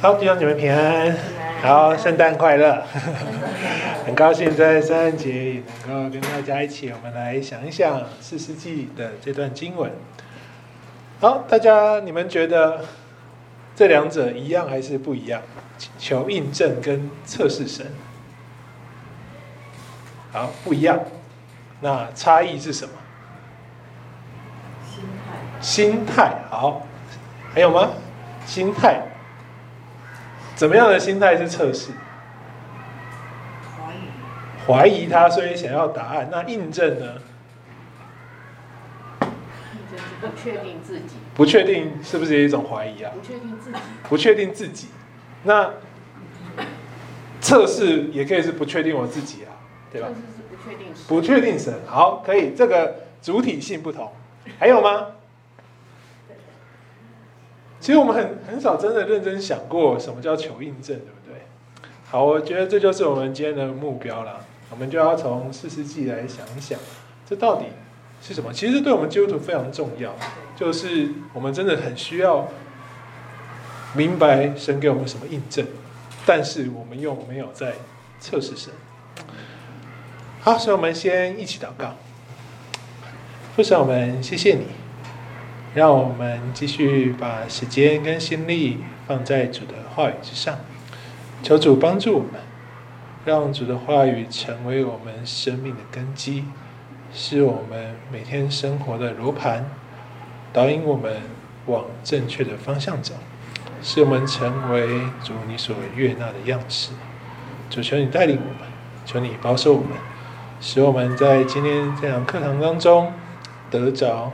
好，弟兄姐妹平安，好，圣诞快乐！很高兴在圣诞节也能够跟大家一起，我们来想一想四世纪的这段经文。好，大家你们觉得这两者一样还是不一样？求印证跟测试神，好，不一样。那差异是什么？心态。心态，好，还有吗？心态。怎么样的心态是测试？怀疑，他，所以想要答案。那印证呢？不确定自己。不确定是不是一种怀疑啊？不确定自己。不确定自己。那测试也可以是不确定我自己啊，对吧？测试是不确定神。不确定神，好，可以。这个主体性不同，还有吗？其实我们很很少真的认真想过什么叫求印证，对不对？好，我觉得这就是我们今天的目标了。我们就要从士师记来想一想，这到底是什么？其实对我们基督徒非常重要，就是我们真的很需要明白神给我们什么印证，但是我们又没有在测试神。好，所以我们先一起祷告。父神，我们谢谢你。让我们继续把时间跟心力放在主的话语之上，求主帮助我们，让主的话语成为我们生命的根基，是我们每天生活的罗盘，导引我们往正确的方向走，使我们成为主你所悦纳的样式。主求你带领我们，求你保守我们，使我们在今天这堂课堂当中得着。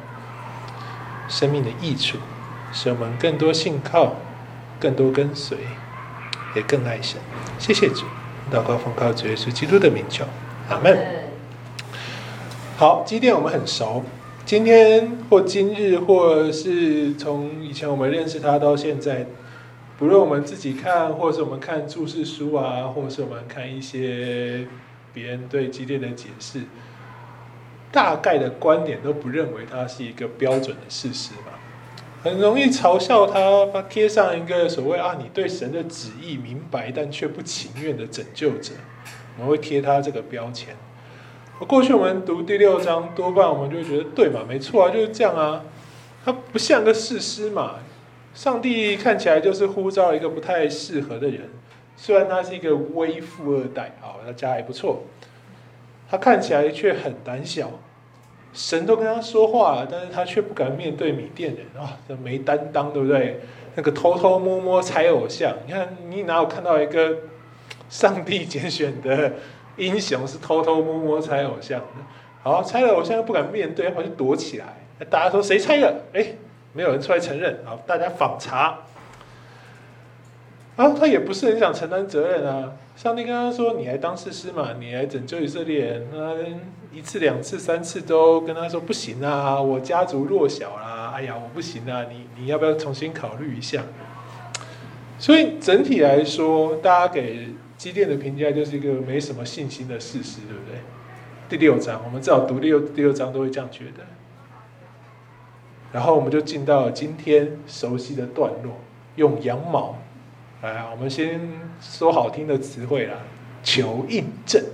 生命的益处，使我们更多信靠，更多跟随，也更爱神。谢谢主，祷告奉靠主耶稣基督的名求，阿门。好，基甸我们很熟，今天或今日，或是从以前我们认识他到现在，不论我们自己看，或是我们看注释书啊，或是我们看一些别人对基甸的解释。大概的观点都不认为他是一个标准的士师嘛，很容易嘲笑他，他贴上一个所谓啊，你对神的旨意明白，但却不情愿的拯救者，我们会贴他这个标签。过去我们读第六章，多半我们就觉得对嘛，没错啊，就是这样啊，他不像个事师嘛，上帝看起来就是呼召一个不太适合的人，虽然他是一个微富二代啊，他家还不错。他看起来却很胆小，神都跟他说话了，但是他却不敢面对米甸人啊，这没担当，对不对？那个偷偷摸摸猜偶像，你看你哪有看到一个上帝拣选的英雄是偷偷摸摸猜偶像？好，猜了偶像又不敢面对，他跑去躲起来。大家说谁猜的？哎，没有人出来承认。好，大家访查。啊，他也不是很想承担责任啊。上帝跟他说：“你来当士师嘛，你来拯救以色列。”那一次、两次、三次都跟他说：“不行啊，我家族弱小啦，哎呀，我不行啊，你你要不要重新考虑一下？”所以整体来说，大家给基甸的评价就是一个没什么信心的士师，对不对？第六章，我们至少读六第六章都会这样觉得。然后我们就进到了今天熟悉的段落，用羊毛。来，我们先说好听的词汇啦，求印证。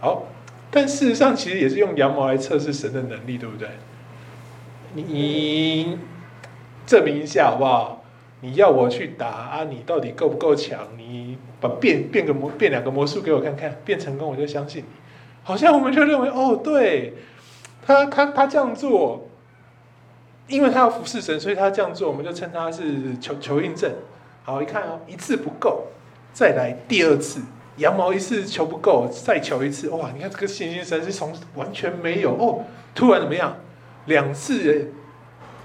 好，但事实上其实也是用羊毛来测试神的能力，对不对？你证明一下好不好？你要我去打啊？你到底够不够强？你把变变个魔变两个魔术给我看看，变成功我就相信你。好像我们就认为哦，对，他他他这样做，因为他要服侍神，所以他这样做，我们就称他是求求印证。好，一看哦，一次不够，再来第二次，羊毛一次求不够，再求一次，哇！你看这个信心神是从完全没有哦，突然怎么样？两次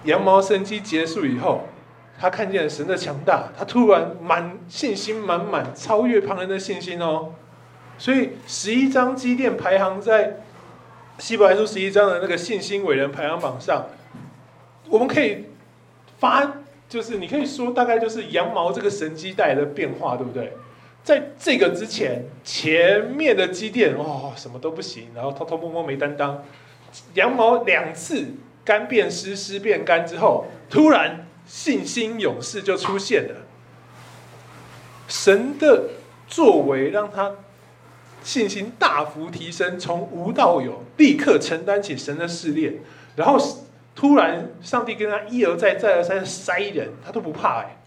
羊毛生机结束以后，他看见神的强大，他突然满信心满满，超越旁人的信心哦。所以十一章基甸排行在希伯来书十一章的那个信心伟人排行榜上，我们可以发。就是你可以说，大概就是羊毛这个神迹带来的变化，对不对？在这个之前，前面的基甸哦，什么都不行，然后偷偷摸摸没担当。羊毛两次干变湿，湿变干之后，突然信心勇士就出现了。神的作为让他信心大幅提升，从无到有，立刻承担起神的试炼，然后突然上帝跟他一而再再而三塞人，他都不怕哎，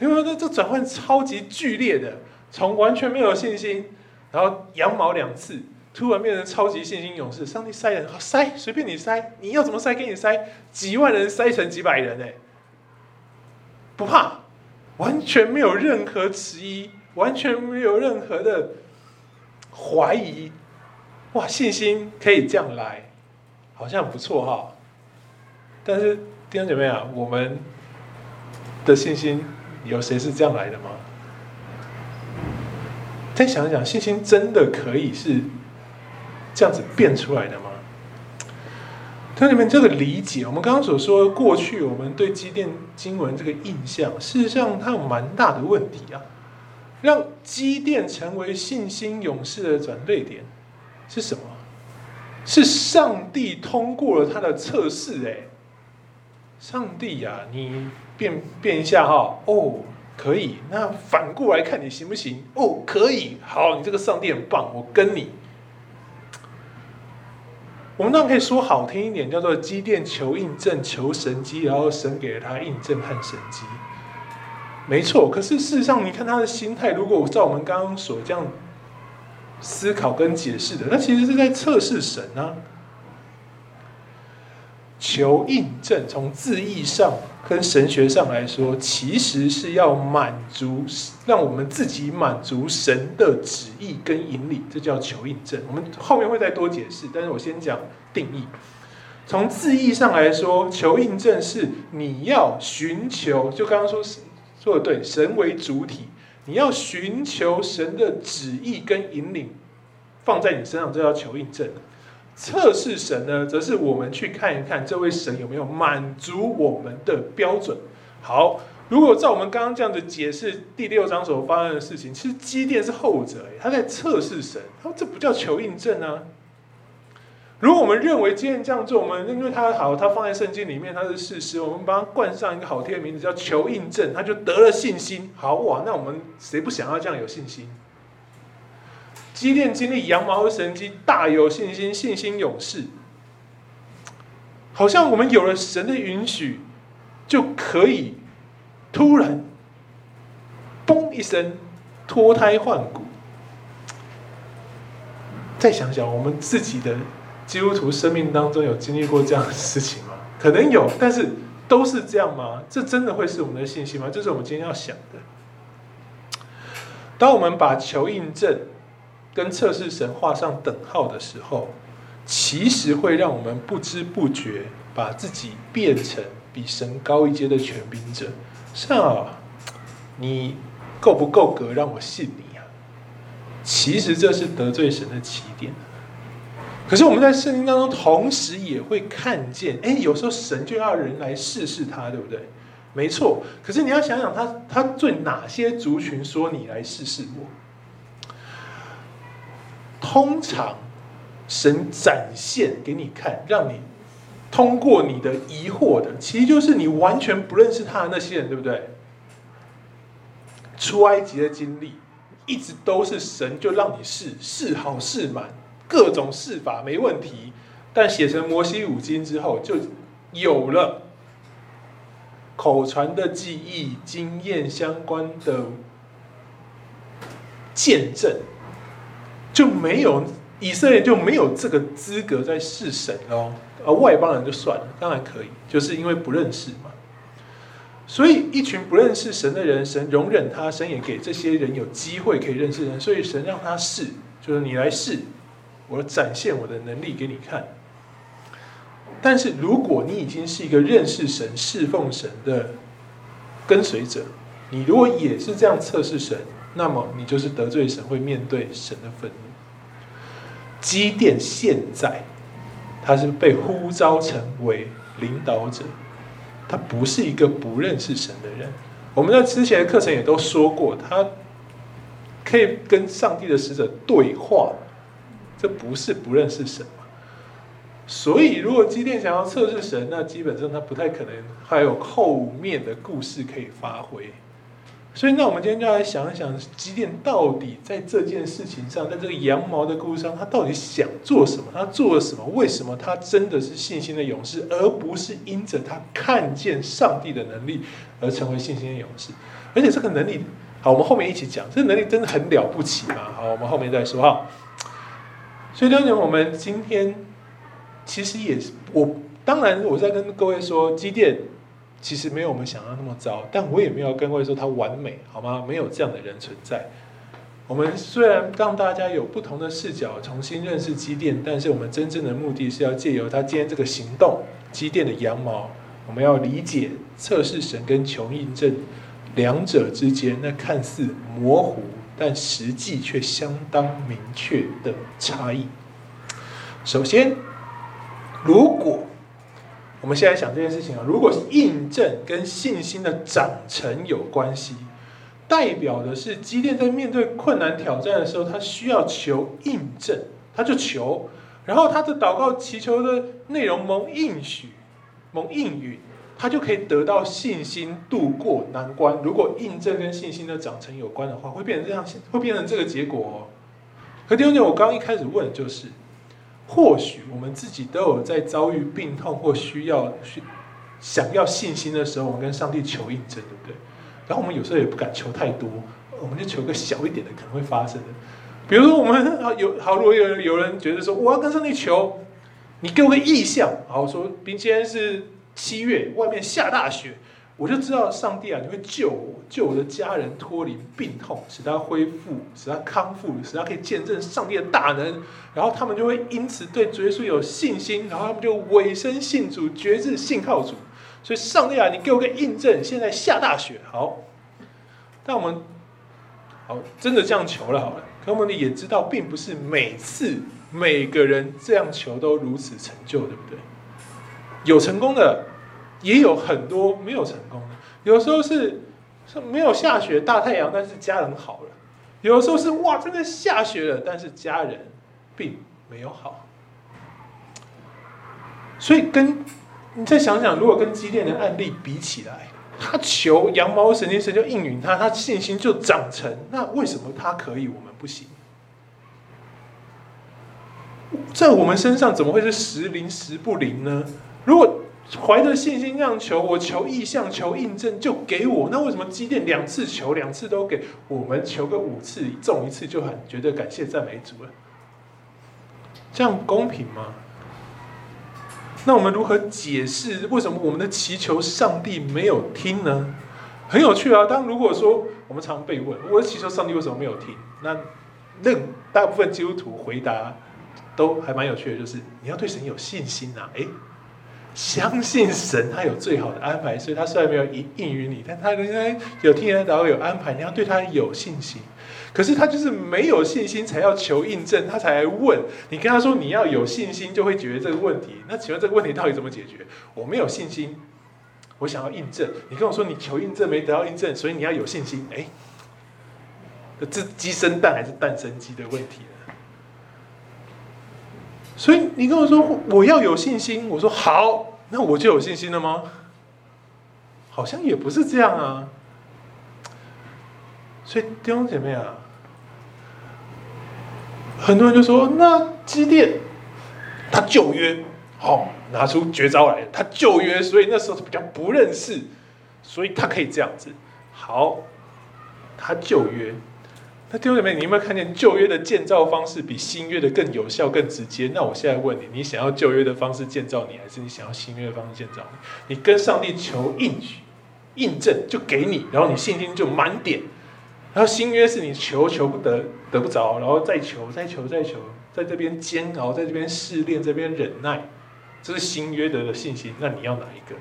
因为这这转换超级剧烈的，从完全没有信心，然后羊毛两次，突然变成超级信心勇士，上帝塞人好塞，随便你塞，你要怎么塞给你塞，几万人塞成几百人哎，不怕。完全没有任何迟疑，完全没有任何的怀疑，哇！信心可以这样来，好像不错哈。但是弟兄姐妹啊，我们的信心有谁是这样来的吗？再想一想，信心真的可以是这样子变出来的吗？同学们，这个理解，我们刚刚所说，过去我们对基甸经文这个印象，事实上它有蛮大的问题啊。让基甸成为信心勇士的转捩点是什么？是上帝通过了他的测试。哎，上帝呀、你变变一下哈，哦，可以。那反过来看你行不行？哦，可以。好，你这个上帝很棒，我跟你。我们当然可以说好听一点，叫做机电求印证、求神机，然后神给了他印证和神机，没错。可是事实上，你看他的心态，如果照我们刚刚所这样思考跟解释的，那其实是在测试神啊。求印证，从字义上跟神学上来说，其实是要满足，让我们自己满足神的旨意跟引领，这叫求印证。我们后面会再多解释，但是我先讲定义。从字义上来说，求印证是你要寻求，就刚刚说说的对，神为主体，你要寻求神的旨意跟引领，放在你身上，这叫求印证。测试神呢，则是我们去看一看这位神有没有满足我们的标准。好，如果照我们刚刚这样子解释第六章所发生的事情，其实基甸是后者，他在测试神。他说这不叫求印证啊。如果我们认为基甸这样做，我们因为他好，他放在圣经里面，他是事实，我们帮他冠上一个好听的名字叫求印证，他就得了信心。好哇，那我们谁不想要这样有信心？基甸经历羊毛的神迹，大有信心，信心勇士，好像我们有了神的允许，就可以突然，嘣一声脱胎换骨。再想想，我们自己的基督徒生命当中有经历过这样的事情吗？可能有，但是都是这样吗？这真的会是我们的信心吗？这是我们今天要想的。当我们把求印证。跟测试神画上等号的时候，其实会让我们不知不觉把自己变成比神高一阶的权柄者。是啊，你够不够格让我信你啊？其实这是得罪神的起点。可是我们在圣经当中，同时也会看见，哎，有时候神就要人来试试他，对不对？没错。可是你要想想，他他对哪些族群说你来试试我？通常，神展现给你看，让你通过你的疑惑的，其实就是你完全不认识他的那些人，对不对？出埃及的经历，一直都是神就让你试，试好试满，各种试法没问题。但写成摩西五经之后，就有了口传的记忆、经验相关的见证。就没有以色列就没有这个资格在试神哦，而外邦人就算了，当然可以，就是因为不认识嘛。所以一群不认识神的人，神容忍他，神也给这些人有机会可以认识人，所以神让他试，就是你来试，我展现我的能力给你看。但是如果你已经是一个认识神、侍奉神的跟随者，你如果也是这样测试神，那么你就是得罪神，会面对神的愤怒。基甸现在，他是被呼召成为领导者，他不是一个不认识神的人。我们在之前的课程也都说过，他可以跟上帝的使者对话，这不是不认识神？所以如果基甸想要测试神，那基本上他不太可能还有后面的故事可以发挥。所以，那我们今天就来想一想，机电到底在这件事情上，在这个羊毛的故事上，他到底想做什么？他做了什么？为什么他真的是信心的勇士，而不是因着他看见上帝的能力而成为信心的勇士？而且这个能力，好，我们后面一起讲，这个能力真的很了不起嘛？好，我们后面再说哈。所以，当然我们今天其实也是我，当然我在跟各位说，机电。其实没有我们想象那么糟，但我也没有跟各位说他完美，好吗？没有这样的人存在。我们虽然让大家有不同的视角重新认识基甸，但是我们真正的目的是要借由他今天这个行动，基甸的羊毛，我们要理解测试神跟穷印证两者之间那看似模糊，但实际却相当明确的差异。首先，如果我们现在想这件事情啊，如果是印证跟信心的长成有关系，代表的是基甸在面对困难挑战的时候，他需要求印证，他就求，然后他的祷告祈求的内容蒙应许、蒙应允，他就可以得到信心度过难关。如果印证跟信心的长成有关的话，会变成这样，会变成这个结果哦。可弟兄姐妹，我刚刚一开始问的就是。或许我们自己都有在遭遇病痛或需要需想要信心的时候，我们跟上帝求印证，对不对？然后我们有时候也不敢求太多，我们就求个小一点的可能会发生的。比如说我们有好，如果有有人觉得说我要跟上帝求，你给我个意象，好说，今天是七月，外面下大雪。我就知道上帝啊，你会救我，救我的家人脱离病痛，使他恢复，使他康复，使他可以见证上帝的大能。然后他们就会因此对主耶稣有信心，然后他们就委身信主，决志信靠主。所以上帝啊，你给我个印证，现在下大雪，好。但我们好真的这样求了好了，可我们也知道，并不是每次每个人这样求都如此成就，对不对？有成功的。也有很多没有成功的，有时候是是没有下雪大太阳，但是家人好了；有时候是哇，真的下雪了，但是家人并没有好。所以跟你再想想，如果跟基甸的案例比起来，他求羊毛神经神就应允他，他信心就长成，那为什么他可以，我们不行？在我们身上怎么会是时灵时不灵呢？如果怀着信心这样求，我求意向，求印证，就给我。那为什么基甸两次求，两次都给？我们求个五次，中一次就很觉得感谢赞美主了。这样公平吗？那我们如何解释为什么我们的祈求上帝没有听呢？很有趣啊！当如果说我们常被问，我的祈求上帝为什么没有听？那那大部分基督徒回答都还蛮有趣的，就是你要对神有信心呐、啊。诶相信神，他有最好的安排，所以他虽然没有应应允你，但他应该有听人祷告有安排。你要对他有信心，可是他就是没有信心，才要求印证，他才来问你。跟他说你要有信心，就会解决这个问题。那请问这个问题到底怎么解决？我没有信心，我想要印证。你跟我说你求印证没得到印证，所以你要有信心。哎，这鸡生蛋还是蛋生鸡的问题。所以你跟我说我要有信心，我说好，那我就有信心了吗？好像也不是这样啊。所以弟兄姐妹啊，很多人就说那基甸他旧约，好，拿出绝招来，他旧约，所以那时候比较不认识，所以他可以这样子。好，他旧约。那弟兄姊妹，你有没有看见旧约的建造方式比新约的更有效、更直接？那我现在问你，你想要旧约的方式建造你，还是你想要新约的方式建造你？你跟上帝求应许、印证，就给你，然后你信心就满点。然后新约是你求求不得、得不着，然后再求、再求、再求，在这边煎熬，在这边试炼，这边忍耐，这是新约的信心。那你要哪一个？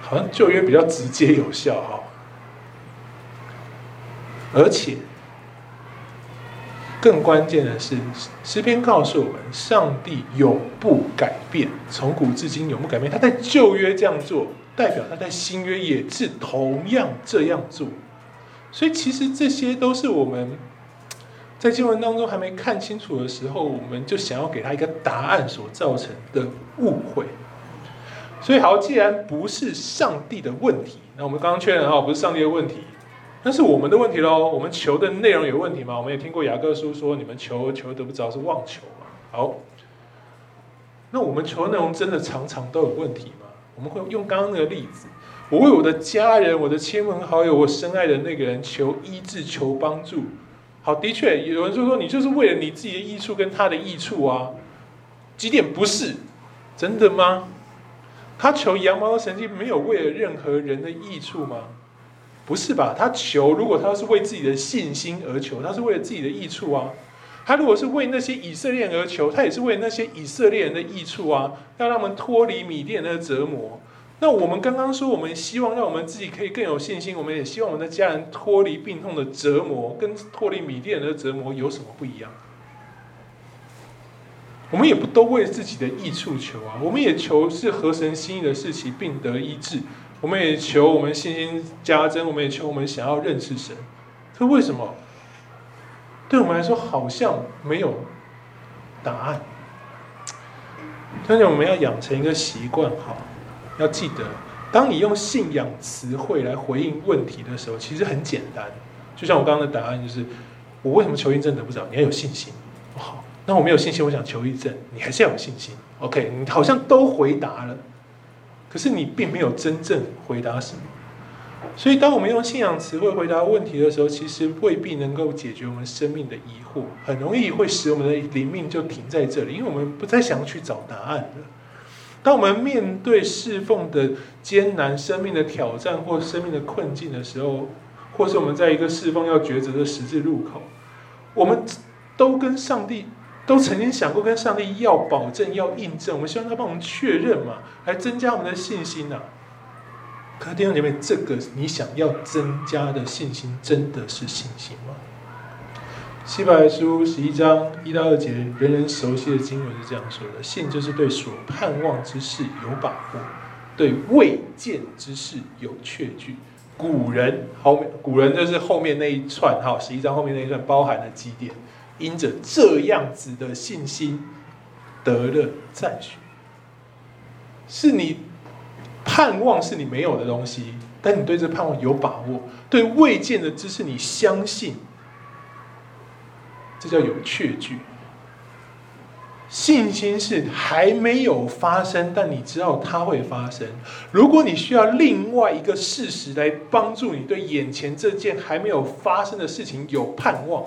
好像旧约比较直接有效哈。而且，更关键的是，诗篇告诉我们，上帝永不改变，从古至今永不改变。他在旧约这样做，代表他在新约也是同样这样做。所以，其实这些都是我们在经文当中还没看清楚的时候，我们就想要给他一个答案，所造成的误会。所以好，既然不是上帝的问题，那我们刚刚确认哈，不是上帝的问题，那是我们的问题喽。我们求的内容有问题吗？我们也听过雅各书说，你们求求得不着是妄求嘛。好，那我们求的内容真的常常都有问题吗？我们会用刚刚那个例子，我为我的家人、我的亲朋好友、我深爱的那个人求医治、求帮助。好，的确，有人就说你就是为了你自己的益处跟他的益处啊。几点不是？真的吗？他求羊毛的神迹没有为了任何人的益处吗？不是吧？他求，如果他是为自己的信心而求，他是为了自己的益处啊。他如果是为那些以色列人而求，他也是为那些以色列人的益处啊，要让他们脱离米甸的折磨。那我们刚刚说，我们希望让我们自己可以更有信心，我们也希望我们的家人脱离病痛的折磨，跟脱离米甸人的折磨有什么不一样？我们也不都为自己的益处求啊，我们也求是合神心意的事情，并得医治。我们也求我们信心加增，我们也求我们想要认识神。这为什么？对我们来说好像没有答案。但是我们要养成一个习惯，哈。要记得，当你用信仰词汇来回应问题的时候，其实很简单。就像我刚刚的答案，就是我为什么求医证得不着？你要有信心。好，那我没有信心，我想求医证，你还是要有信心。OK，你好像都回答了，可是你并没有真正回答什么。所以，当我们用信仰词汇回答问题的时候，其实未必能够解决我们生命的疑惑，很容易会使我们的灵命就停在这里，因为我们不再想要去找答案了。当我们面对侍奉的艰难、生命的挑战或生命的困境的时候，或是我们在一个侍奉要抉择的十字路口，我们都跟上帝都曾经想过跟上帝要保证、要印证，我们希望他帮我们确认嘛，来增加我们的信心呐、可是弟兄姐妹，这个你想要增加的信心，真的是信心吗？希伯来书十一章一到二节，人人熟悉的经文是这样说的：信就是对所盼望之事有把握，对未见之事有确据。古人后面，古人就是后面那一串，哈，十一章后面那一串包含了几点？因着这样子的信心，得了赞许。是你盼望是你没有的东西，但你对这盼望有把握，对未见的知识你相信。这叫有确据。信心是还没有发生，但你知道它会发生。如果你需要另外一个事实来帮助你对眼前这件还没有发生的事情有盼望，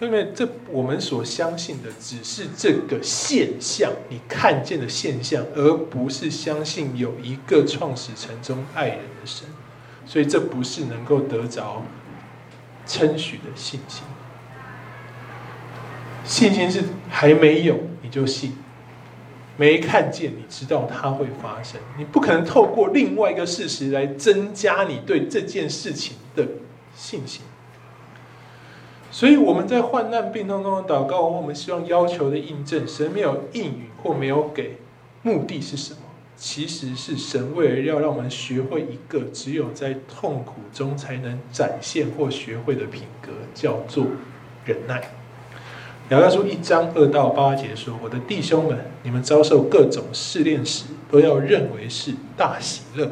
因为这我们所相信的只是这个现象，你看见的现象，而不是相信有一个创始成终爱人的神。所以这不是能够得着称许的信心。信心是还没有你就信，没看见你知道它会发生，你不可能透过另外一个事实来增加你对这件事情的信心。所以我们在患难病痛中的祷告，我们希望要求的印证，神没有应允或没有给，目的是什么？其实是神为了要让我们学会一个只有在痛苦中才能展现或学会的品格，叫做忍耐。雅各书一章二到八节说：“我的弟兄们，你们遭受各种试炼时，都要认为是大喜乐，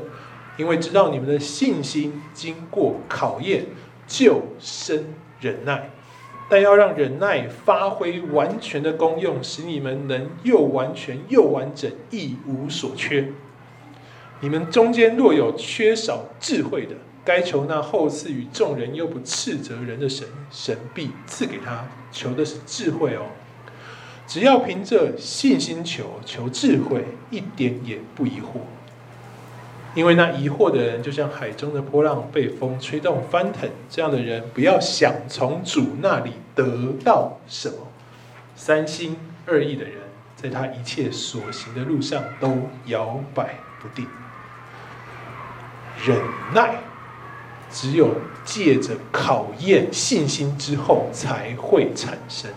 因为知道你们的信心经过考验，就生忍耐。但要让忍耐发挥完全的功用，使你们能又完全又完整，一无所缺。你们中间若有缺少智慧的，该求那厚赐与众人又不斥责人的神，神必赐给他。求的是智慧哦。只要凭着信心求，求智慧，一点也不疑惑。因为那疑惑的人，就像海中的波浪，被风吹动翻腾。这样的人，不要想从主那里得到什么。三心二意的人，在他一切所行的路上都摇摆不定。忍耐。只有借着考验信心之后，才会产生。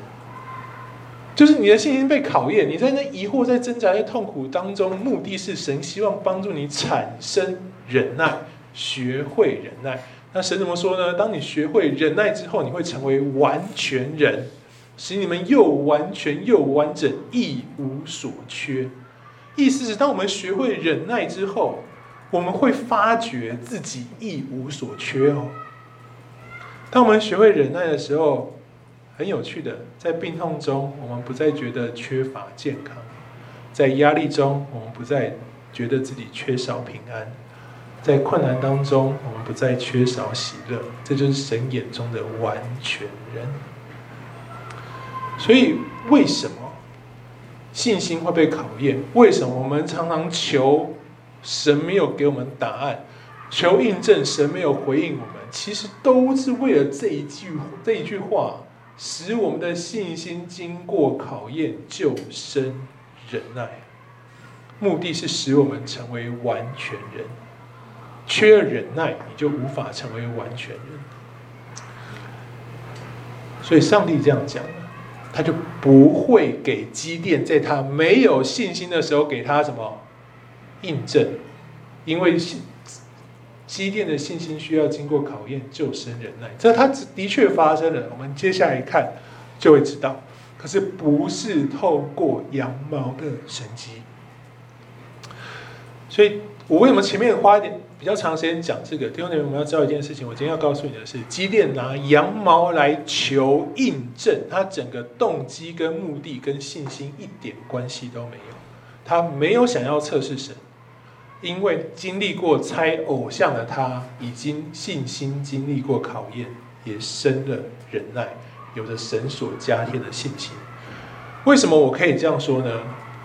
就是你的信心被考验，你在那疑惑、在挣扎、在痛苦当中，目的是神希望帮助你产生忍耐，学会忍耐。那神怎么说呢？当你学会忍耐之后，你会成为完全人，使你们又完全又完整，一无所缺。意思是，当我们学会忍耐之后，我们会发觉自己一无所缺哦。当我们学会忍耐的时候，很有趣的，在病痛中，我们不再觉得缺乏健康；在压力中，我们不再觉得自己缺少平安。在困难当中，我们不再缺少喜乐，这就是神眼中的完全人。所以，为什么信心会被考验？为什么我们常常求神没有给我们答案，求印证神没有回应我们？其实都是为了这一句这一句话，使我们的信心经过考验，就生忍耐。目的是使我们成为完全人。缺了忍耐，你就无法成为完全人。所以上帝这样讲，他就不会给积淀在他没有信心的时候给他什么印证，因为基甸的信心需要经过考验，就生忍耐。这他的确发生了，我们接下来看就会知道。可是不是透过羊毛的神迹，所以我为什么前面花一点？比较长时间讲这个，弟兄姊妹，我们要知道一件事情。我今天要告诉你的是，基甸拿羊毛来求印证，他整个动机跟目的跟信心一点关系都没有。他没有想要测试神，因为经历过猜偶像的他，已经信心经历过考验，也生了忍耐，有着神所加添的信心。为什么我可以这样说呢？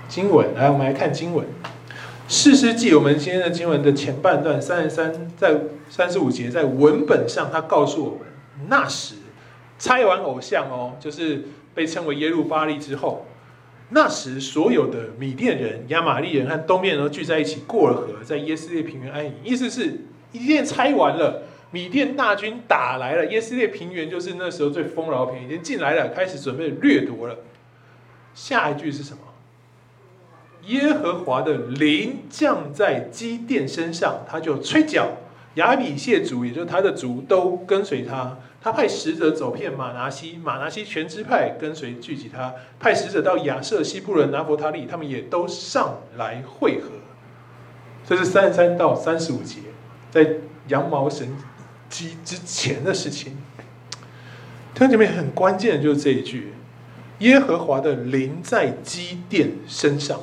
经文，来，我们来看经文。士师记，我们今天的经文的前半段三十三，在三十五节，在文本上，他告诉我们，那时拆完偶像哦，就是被称为耶路巴力之后，那时所有的米甸人、亚玛力人和东面人都聚在一起，过了河，在耶斯列平原安营。意思是，一甸拆完了，米甸大军打来了，耶斯列平原就是那时候最丰饶的平原，已经进来了，开始准备掠夺了。下一句是什么？耶和华的灵降在基甸身上，他就吹角，亚比谢族，也就是他的族，都跟随他。他派使者走遍马拿西，马拿西全支派跟随聚集他。派使者到亚设、西布伦、拿弗他利，他们也都上来会合。这是三十三到三十五节，在羊毛神迹之前的事情。弟兄姐妹，很关键的就是这一句：耶和华的灵在基甸身上。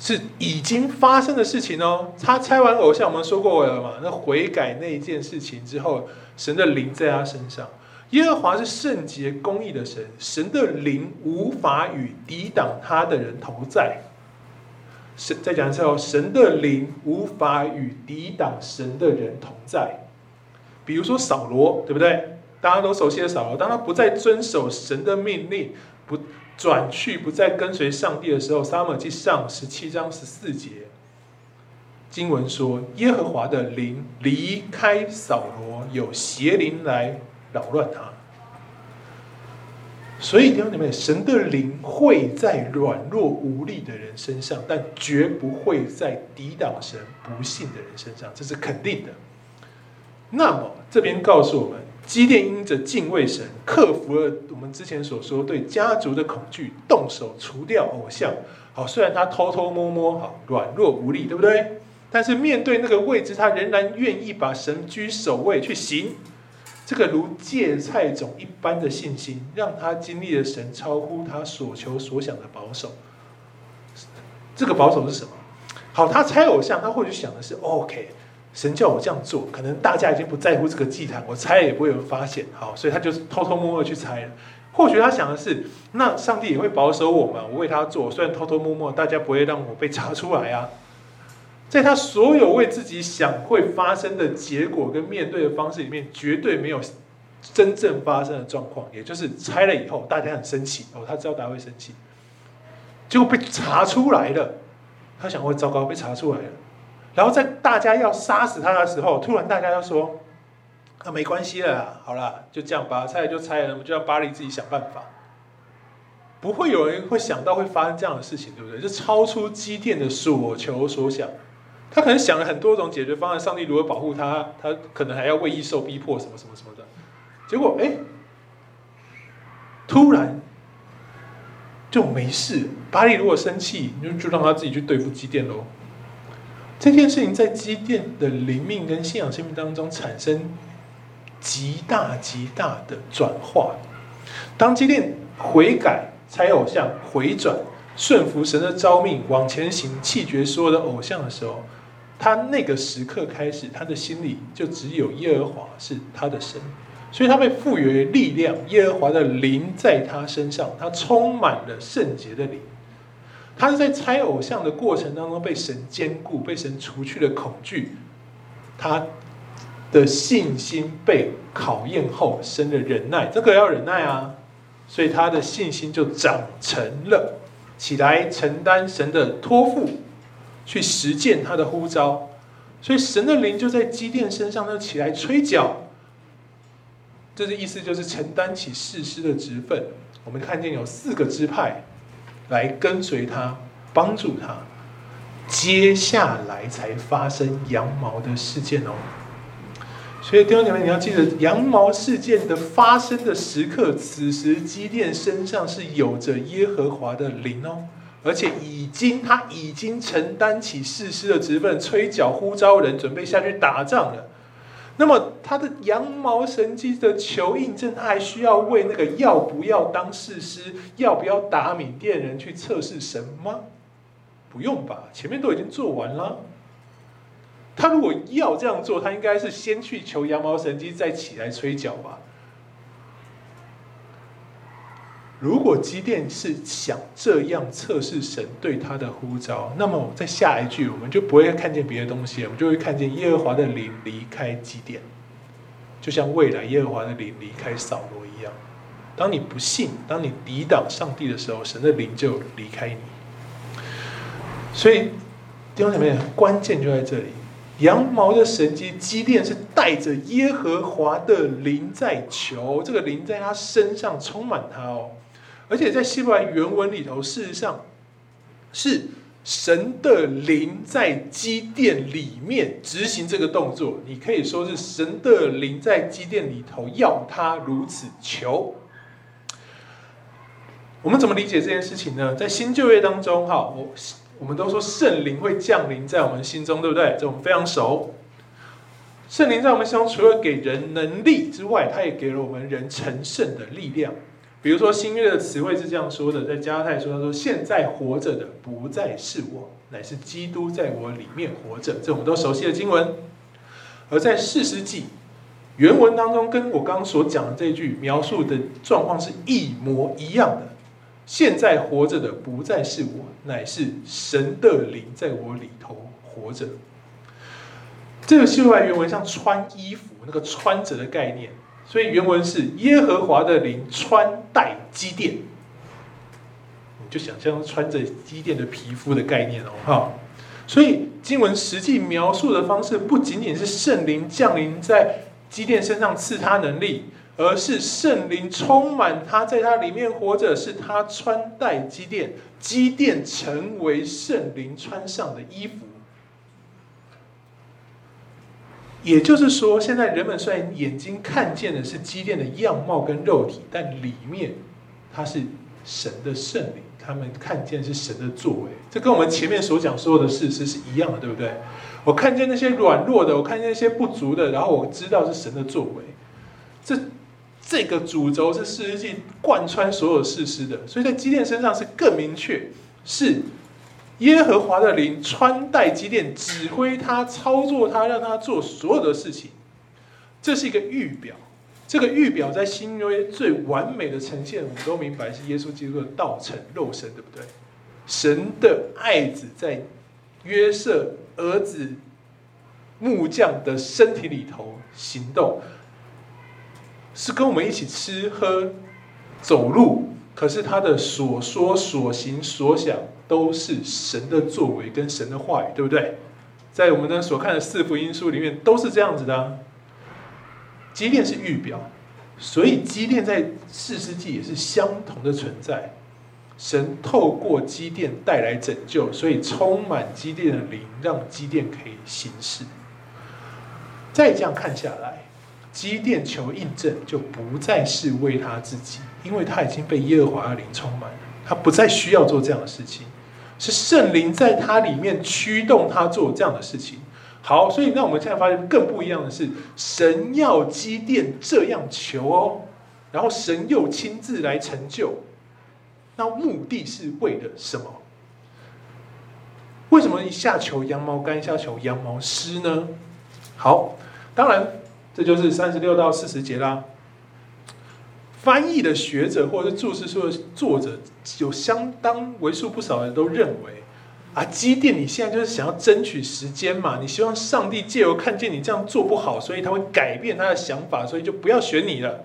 是已经发生的事情哦。他拆完偶像，我们说过了嘛？那悔改那一件事情之后，神的灵在他身上。耶和华是圣洁公义的神，神的灵无法与抵挡他的人同在。神再讲一次哦，神的灵无法与抵挡神的人同在。比如说扫罗，对不对？大家都熟悉的扫罗，当他不再遵守神的命令，不。转去不再跟随上帝的时候，撒母记上十七章十四节，经文说：耶和华的灵离开扫罗，有邪灵来扰乱他。所以弟兄姊妹，神的灵会在软弱无力的人身上，但绝不会在抵挡神不信的人身上，这是肯定的。那么这边告诉我们。基甸因着敬畏神，克服了我们之前所说对家族的恐惧，动手除掉偶像。好，虽然他偷偷摸摸，好软弱无力，对不对？但是面对那个位置，他仍然愿意把神居首位去行。这个如芥菜种一般的信心，让他经历了神超乎他所求所想的保守。这个保守是什么？好，他拆偶像，他或许想的是 OK。神叫我这样做，可能大家已经不在乎这个祭坛，我拆也不会有人发现。好，所以他就偷偷摸摸去拆了。或许他想的是，那上帝也会保守我们，我为他做，虽然偷偷摸摸，大家不会让我被查出来啊。在他所有为自己想会发生的结果跟面对的方式里面，绝对没有真正发生的状况，也就是拆了以后，大家很生气哦，他知道大家会生气，结果被查出来了，他想会糟糕，被查出来了。然后在大家要杀死他的时候，突然大家就说：“啊，没关系了，好了，就这样吧，拆了就拆了，我就让巴黎自己想办法。”不会有人会想到会发生这样的事情，对不对？就超出基甸的所求所想，他可能想了很多种解决方案，上帝如何保护他，他可能还要为义受逼迫什么什么什么的。结果哎，突然就没事。巴黎如果生气，就就让他自己去对付基甸喽。这件事情在基甸的灵命跟信仰生命当中产生极大极大的转化。当基甸悔改、拆偶像、回转、顺服神的召命、往前行、弃绝所有的偶像的时候，他那个时刻开始，他的心里就只有耶和华是他的神，所以他被赋予力量，耶和华的灵在他身上，他充满了圣洁的灵。他是在拆偶像的过程当中被神坚固，被神除去了恐惧，他的信心被考验后生了忍耐，这个要忍耐啊，所以他的信心就长成了，起来承担神的托付，去实践他的呼召，所以神的灵就在基甸身上，就起来吹角，这个意思就是承担起士师的职分。我们看见有四个支派。来跟随他，帮助他。接下来才发生羊毛的事件哦。所以弟兄姐妹，你要记得羊毛事件的发生的时刻，此时基甸身上是有着耶和华的灵哦，而且已经他已经承担起士师的职分，吹角呼召人，准备下去打仗了。那么他的羊毛神机的求印证，他还需要为那个要不要当士师，要不要打缅甸人去测试神吗？不用吧，前面都已经做完了。他如果要这样做，他应该是先去求羊毛神机，再起来吹角吧。如果基甸是想这样测试神对他的呼召，那么在下一句我们就不会看见别的东西，我们就会看见耶和华的灵离开基甸，就像未来耶和华的灵离开扫罗一样。当你不信，当你抵挡上帝的时候，神的灵就离开你。所以弟兄姐妹，关键就在这里：羊毛的神迹，基甸是带着耶和华的灵在求，这个灵在他身上充满他哦。而且在希伯来原文里头，事实上是神的灵在基殿里面执行这个动作。你可以说是神的灵在基殿里头要他如此求。我们怎么理解这件事情呢？在新旧约当中，哈，我我们都说圣灵会降临在我们心中，对不对？这我们非常熟。圣灵在我们心中，除了给人能力之外，他也给了我们人成圣的力量。比如说新约的词汇是这样说的，在加泰说，他说现在活着的不再是我，乃是基督在我里面活着。这我们都熟悉的经文。而在四世纪原文当中，跟我刚刚所讲的这句描述的状况是一模一样的。现在活着的不再是我，乃是神的灵在我里头活着。这个希伯来原文像穿衣服那个穿着的概念。所以原文是耶和华的灵穿戴基甸，你就想象穿着基甸的皮肤的概念哦，哈。所以经文实际描述的方式不仅仅是圣灵降临在基甸身上赐他能力，而是圣灵充满他，在他里面活着，是他穿戴基甸，基甸成为圣灵穿上的衣服。也就是说，现在人们虽然眼睛看见的是基甸的样貌跟肉体，但里面它是神的圣灵，他们看见是神的作为。这跟我们前面所讲所有的事实是一样的，对不对？我看见那些软弱的，我看见那些不足的，然后我知道是神的作为。这这个主轴是士师记贯穿所有事实的，所以在基甸身上是更明确是。耶和华的灵穿戴基甸，指挥他、操作他，让他做所有的事情。这是一个预表。这个预表在新约最完美的呈现，我们都明白是耶稣基督的道成肉身，对不对？神的爱子在约瑟儿子木匠的身体里头行动，是跟我们一起吃喝走路。可是他的所说、所行、所想。都是神的作为跟神的话语，对不对？在我们的所看的四福音书里面，都是这样子的啊。基甸是预表，所以基甸在四世纪也是相同的存在。神透过基甸带来拯救，所以充满基甸的灵，让基甸可以行事。再这样看下来，基甸求印证就不再是为他自己，因为他已经被耶和华的灵充满了，他不再需要做这样的事情，是圣灵在他里面驱动他做这样的事情。好，所以那我们现在发现更不一样的是，神要基甸这样求哦，然后神又亲自来成就。那目的是为了什么？为什么一下求羊毛干，一下求羊毛湿呢？好，当然这就是三十六到四十节啦。翻译的学者或者是注释书的作者，有相当为数不少的人都认为，啊，基甸你现在就是想要争取时间嘛，你希望上帝借由看见你这样做不好，所以他会改变他的想法，所以就不要选你了。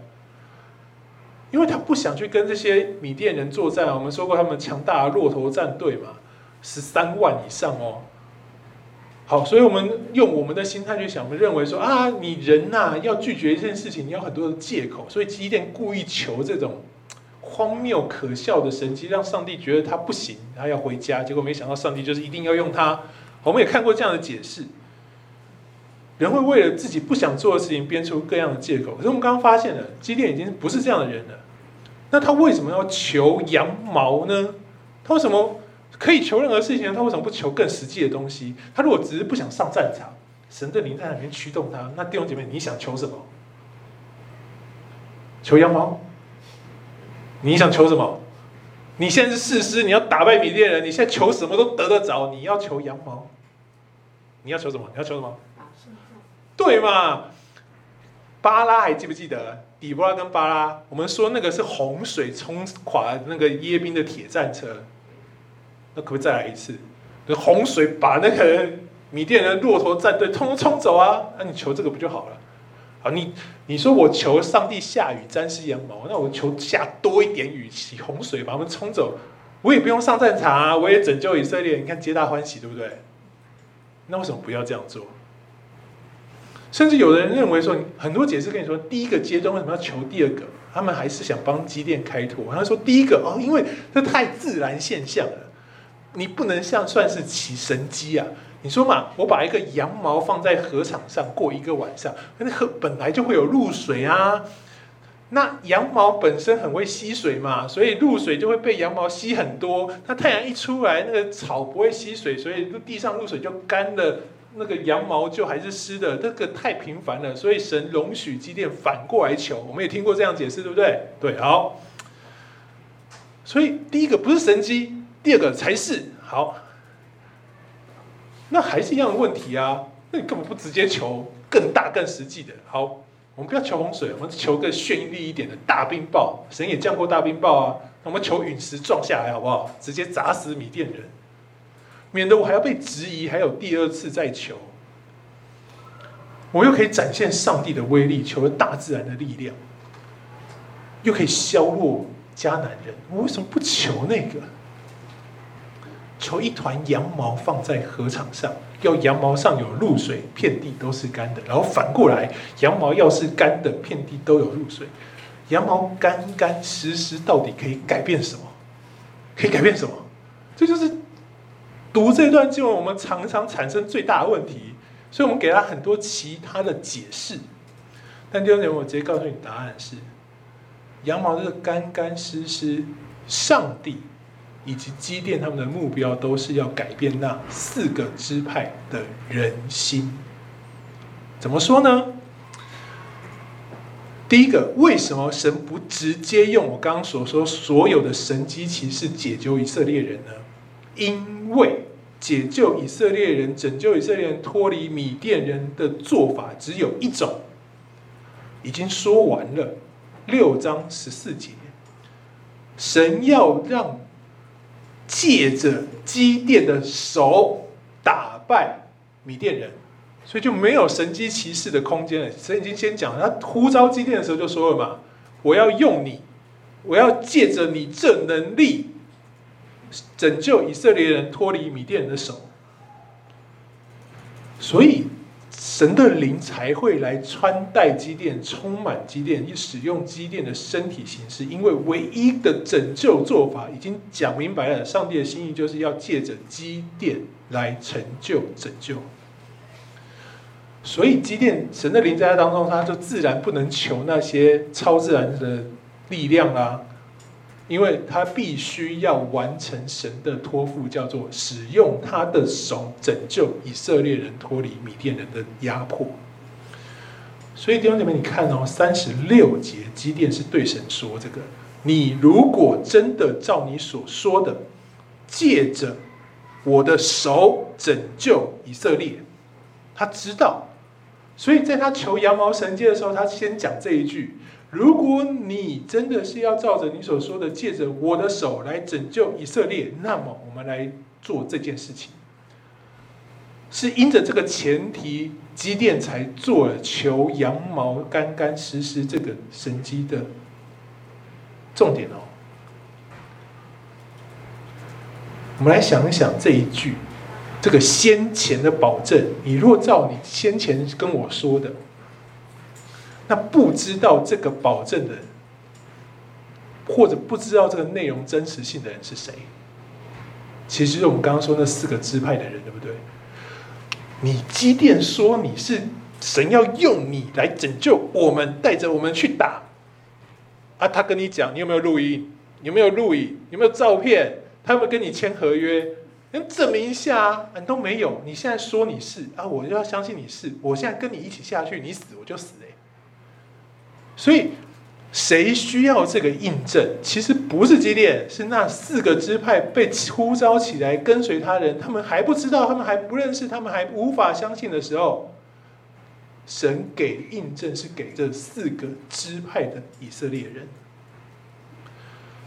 因为他不想去跟这些米甸人作战，我们说过他们强大的骆驼战队嘛，十三万以上哦。好，所以我们用我们的心态去想，我们认为说啊，你人呐、要拒绝一件事情，你有很多的借口，所以基甸故意求这种荒谬可笑的神迹，让上帝觉得他不行，他要回家。结果没想到上帝就是一定要用他。我们也看过这样的解释。人会为了自己不想做的事情编出各样的借口，可是我们刚刚发现了，基甸已经不是这样的人了。那他为什么要求羊毛呢？他为什么可以求任何事情？他为什么不求更实际的东西？他如果只是不想上战场，神的灵在那边驱动他，那弟兄姐妹，你想求什么？求羊毛？你想求什么？你现在是士师，你要打败米甸人，你现在求什么都得得着，你要求羊毛？你要求什么？你要求什么？对嘛？巴拉还记不记得？底波拉跟巴拉，我们说那个是洪水冲垮那个耶宾的铁战车，那可不可以再来一次？洪水把那个米甸人骆驼战队通通冲走啊！那你求这个不就好了？好，你你说我求上帝下雨沾湿羊毛，那我求下多一点雨，起洪水把他们冲走，我也不用上战场啊，我也拯救以色列，你看皆大欢喜，对不对？那为什么不要这样做？甚至有的人认为说，很多解释跟你说，第一个阶段为什么要求第二个？他们还是想帮基甸开拓。他说第一个哦，因为这太自然现象了，你不能像算是起神机啊。你说嘛，我把一个羊毛放在禾场上过一个晚上，那禾本来就会有露水啊。那羊毛本身很会吸水嘛，所以露水就会被羊毛吸很多。那太阳一出来，那个草不会吸水，所以地上露水就干了。那个羊毛就还是湿的，这个太频繁了，所以神容许基甸反过来求，我们也听过这样解释，对不对？对，好。所以第一个不是神机，第二个才是好。那还是一样的问题啊，那你根本不直接求更大、更实际的。好，我们不要求洪水，我们求个绚丽一点的大冰雹。神也降过大冰雹啊，我们求陨石撞下来好不好？直接砸死米甸人。免得我还要被质疑，还有第二次再求，我又可以展现上帝的威力，求了大自然的力量，又可以削弱迦南人，我为什么不求那个？求一团羊毛放在禾场上，要羊毛上有露水，遍地都是干的。然后反过来，羊毛要是干的，遍地都有露水。羊毛干干湿湿，到底可以改变什么？可以改变什么？这就是。读这段经文，我们常常产生最大的问题，所以我们给他很多其他的解释。但弟兄姐妹，我直接告诉你答案是：羊毛就是干干湿湿，上帝以及基甸他们的目标都是要改变那四个支派的人心。怎么说呢？第一个，为什么神不直接用我刚刚所说所有的神机骑士解救以色列人呢？因为解救以色列人、拯救以色列人脱离米甸人的做法只有一种，已经说完了。六章十四节，神要让借着基甸的手打败米甸人，所以就没有神机奇士的空间了。神已经先讲，他呼召基甸的时候就说了嘛：“我要用你，我要借着你这能力。”拯救以色列人脱离米甸人的手，所以神的灵才会来穿戴基甸，充满基甸，使用基甸的身体形式。因为唯一的拯救做法已经讲明白了，上帝的心意就是要借着基甸来成就拯救。所以基甸神的灵在他当中，他就自然不能求那些超自然的力量啦，因为他必须要完成神的托付，叫做使用他的手拯救以色列人脱离米甸人的压迫。所以弟兄姐妹，你看哦，三十六节基甸是对神说：“这个，你如果真的照你所说的，借着我的手拯救以色列，他知道。”所以在他求羊毛神迹的时候，他先讲这一句：如果你真的是要照着你所说的，借着我的手来拯救以色列，那么我们来做这件事情。是因着这个前提，基甸才做了求羊毛干干湿湿这个神迹的重点哦。我们来想一想这一句。这个先前的保证，你若照你先前跟我说的，那不知道这个保证的，或者不知道这个内容真实性的人是谁？其实我们刚刚说那四个支派的人，对不对？你机电说你是神要用你来拯救我们，带着我们去打，啊，他跟你讲，你有没有录音？有没有录影？有没有照片？他有没有跟你签合约？能证明一下啊？你都没有，你现在说你是啊，我就要相信你是。我现在跟你一起下去，你死我就死。所以谁需要这个印证？其实不是基甸，是那四个支派被呼召起来跟随他人，他们还不知道，他们还不认识，他们还无法相信的时候，神给印证是给这四个支派的以色列人。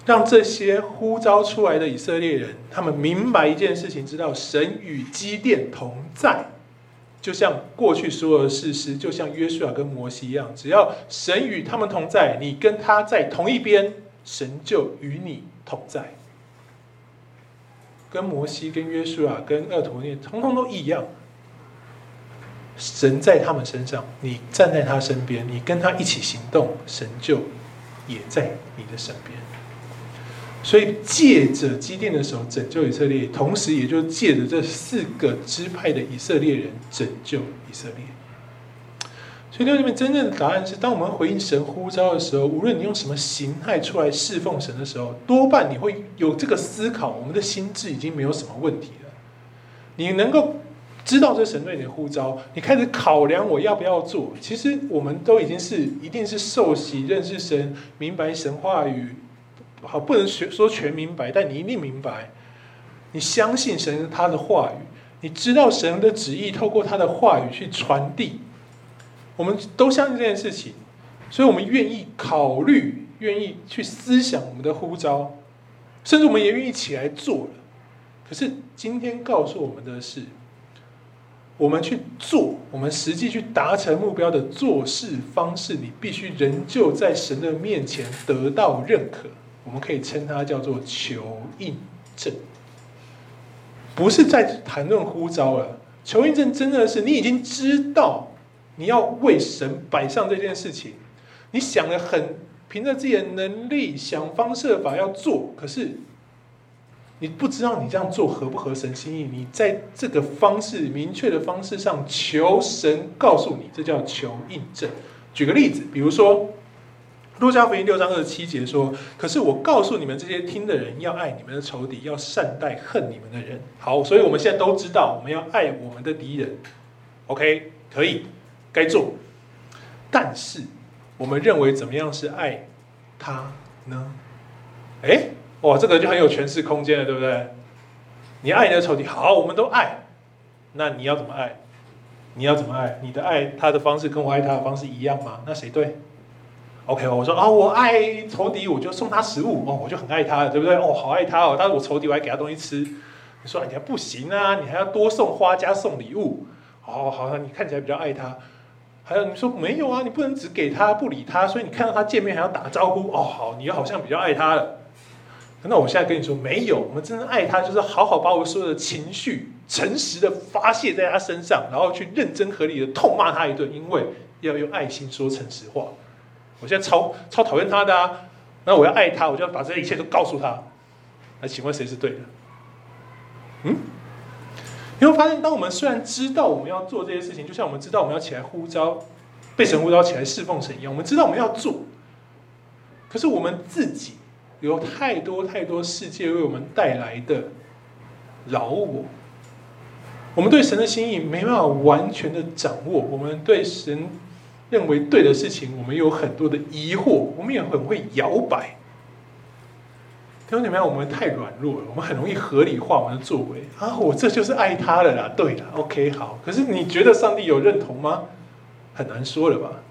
让这些呼召出来的以色列人，他们明白一件事情，知道神与基甸同在，就像过去所有的事实，就像约书亚跟摩西一样，只要神与他们同在，你跟他在同一边，神就与你同在。跟摩西、跟约书亚、跟二陀念，通通都一样。神在他们身上，你站在他身边，你跟他一起行动，神就也在你的身边。所以借着基甸的手拯救以色列，同时也就借着这四个支派的以色列人拯救以色列。所以六这边真正的答案是：当我们回应神呼召的时候，无论你用什么形态出来侍奉神的时候，多半你会有这个思考。我们的心智已经没有什么问题了。你能够知道这神对你的呼召，你开始考量我要不要做。其实我们都已经是一定是受洗认识神，明白神话语。好，不能学说全明白，但你一定明白。你相信神他的话语，你知道神的旨意，透过他的话语去传递。我们都相信这件事情，所以我们愿意考虑，愿意去思想我们的呼召，甚至我们也愿意起来做了。可是今天告诉我们的是，我们去做，我们实际去达成目标的做事方式，你必须仍旧在神的面前得到认可。我们可以称它叫做求印证，不是在谈论呼召了。求印证真的是你已经知道你要为神摆上这件事情，你想得很，凭着自己的能力想方设法要做，可是你不知道你这样做合不合神心意。你在这个方式明确的方式上求神告诉你，这叫求印证。举个例子，比如说。路加福音六章二十七节说：“可是我告诉你们这些听的人，要爱你们的仇敌，要善待恨你们的人。”好，所以我们现在都知道，我们要爱我们的敌人。OK，可以，该做。但是，我们认为怎么样是爱他呢？哎，哇，这个就很有诠释空间了，对不对？你爱你的仇敌，好，我们都爱。那你要怎么爱？你要怎么爱？你的爱他的方式跟我爱他的方式一样吗？那谁对？OK，我说啊，我爱仇敌，我就送他食物哦，我就很爱他，对不对？哦，好爱他哦，但是我仇敌，我还给他东西吃。你说你还不行啊，你还要多送花加送礼物。哦，好像你看起来比较爱他。还有你说没有啊，你不能只给他不理他，所以你看到他见面还要打招呼。哦，好，你好像比较爱他了。那我现在跟你说，没有，我们真的爱他，就是好好把我所有的情绪诚实的发泄在他身上，然后去认真合理的痛骂他一顿，因为要用爱心说诚实话。我现在超超讨厌他的啊，那我要爱他，我就要把这一切都告诉他。那请问谁是对的？嗯？你会发现，当我们虽然知道我们要做这些事情，就像我们知道我们要起来呼召，被神呼召起来侍奉神一样，我们知道我们要做，可是我们自己有太多太多世界为我们带来的扰我，我们对神的心意没办法完全的掌握，我们对神认为对的事情，我们有很多的疑惑，我们也很会摇摆。弟兄姊妹，我们太软弱了，我们很容易合理化我们的作为啊！我这就是爱他了啦，对啦，OK，好。可是你觉得上帝有认同吗？很难说了吧。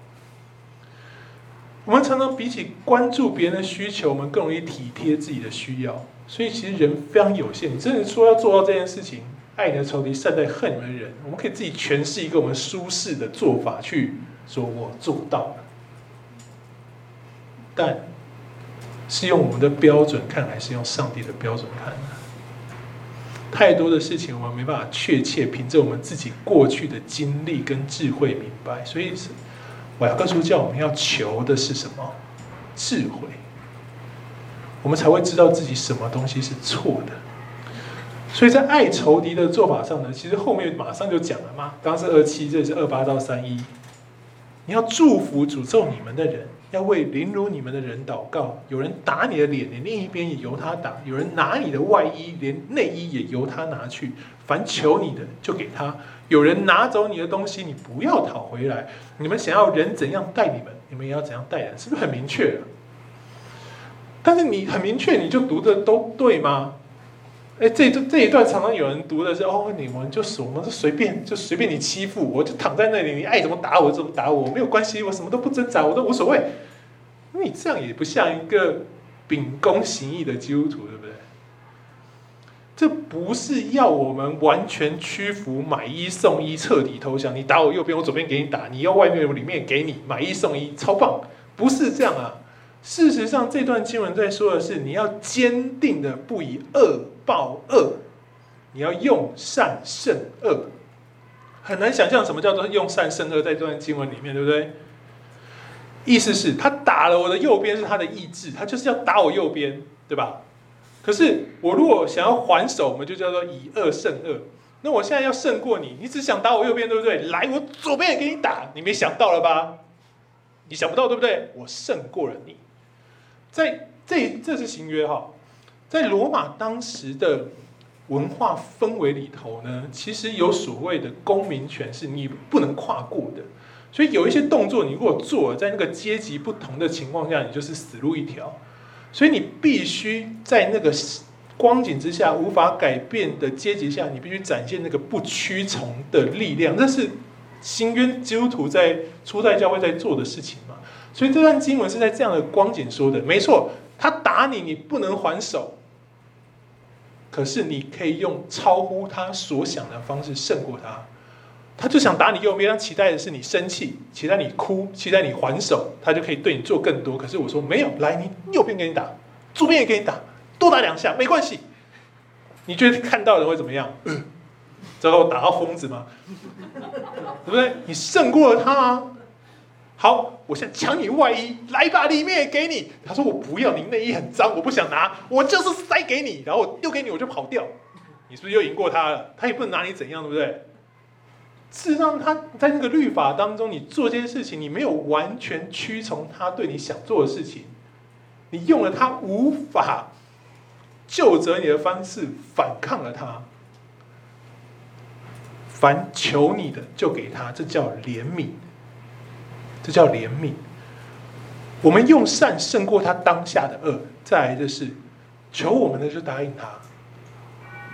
我们常常比起关注别人的需求，我们更容易体贴自己的需要。所以其实人非常有限。你真的说要做到这件事情，爱你的仇敌，善待恨你们的人，我们可以自己诠释一个我们舒适的做法，去说我做到了。但是用我们的标准看，还是用上帝的标准看呢？太多的事情我们没办法确切凭着我们自己过去的经历跟智慧明白，所以是雅各书叫我们要求的是什么？智慧，我们才会知道自己什么东西是错的。所以在爱仇敌的做法上呢，其实后面马上就讲了嘛。刚刚是二七，这是二八到三一，你要祝福诅咒你们的人。要为凌辱你们的人祷告。有人打你的脸，你另一边也由他打；有人拿你的外衣，连内衣也由他拿去。凡求你的，就给他；有人拿走你的东西，你不要讨回来。你们想要人怎样待你们，你们也要怎样待人，是不是很明确？但是你很明确，你就读的都对吗？哎，这这这一段常常有人读的是哦，你们就我们就随便就随便你欺负我，就躺在那里，你爱怎么打我怎么打我，没有关系，我什么都不挣扎，我都无所谓。你这样也不像一个秉公行义的基督徒，对不对？这不是要我们完全屈服，买一送一，彻底投降。你打我右边，我左边给你打；你要外面，我里面给你，买一送一，超棒！不是这样啊。事实上，这段经文在说的是，你要坚定的不以恶报恶，你要用善胜恶。很难想象什么叫做用善胜恶，在这段经文里面，对不对？意思是，他打了我的右边是他的意志，他就是要打我右边，对吧？可是我如果想要还手，我们就叫做以恶胜恶。那我现在要胜过你，你只想打我右边，对不对？来，我左边也给你打，你没想到了吧？你想不到，对不对？我胜过了你。在这这是行约哈，在罗马当时的文化氛围里头呢，其实有所谓的公民权是你不能跨过的，所以有一些动作你如果做了，在那个阶级不同的情况下，你就是死路一条，所以你必须在那个光景之下无法改变的阶级下，你必须展现那个不屈从的力量，这是新约基督徒在初代教会在做的事情嘛。所以这段经文是在这样的光景说的，没错。他打你，你不能还手，可是你可以用超乎他所想的方式胜过他。他就想打你右边，他期待的是你生气，期待你哭，期待你还手，他就可以对你做更多。可是我说没有，来，你右边给你打，左边也给你打，多打两下没关系。你觉得看到的会怎么样？最后打到疯子吗？对不对？你胜过了他啊。好，我现在抢你外衣，来吧，里面也给你。他说我不要，你内衣很脏，我不想拿，我就是塞给你，然后丢给你，我就跑掉。你是不是又赢过他了？他也不能拿你怎样，对不对？事实上，他在那个律法当中，你做这些事情，你没有完全屈从他对你想做的事情，你用了他无法救责你的方式反抗了他。凡求你的，就给他，这叫怜悯。这叫怜悯。我们用善胜过他当下的恶。再来就是求我们的就答应他。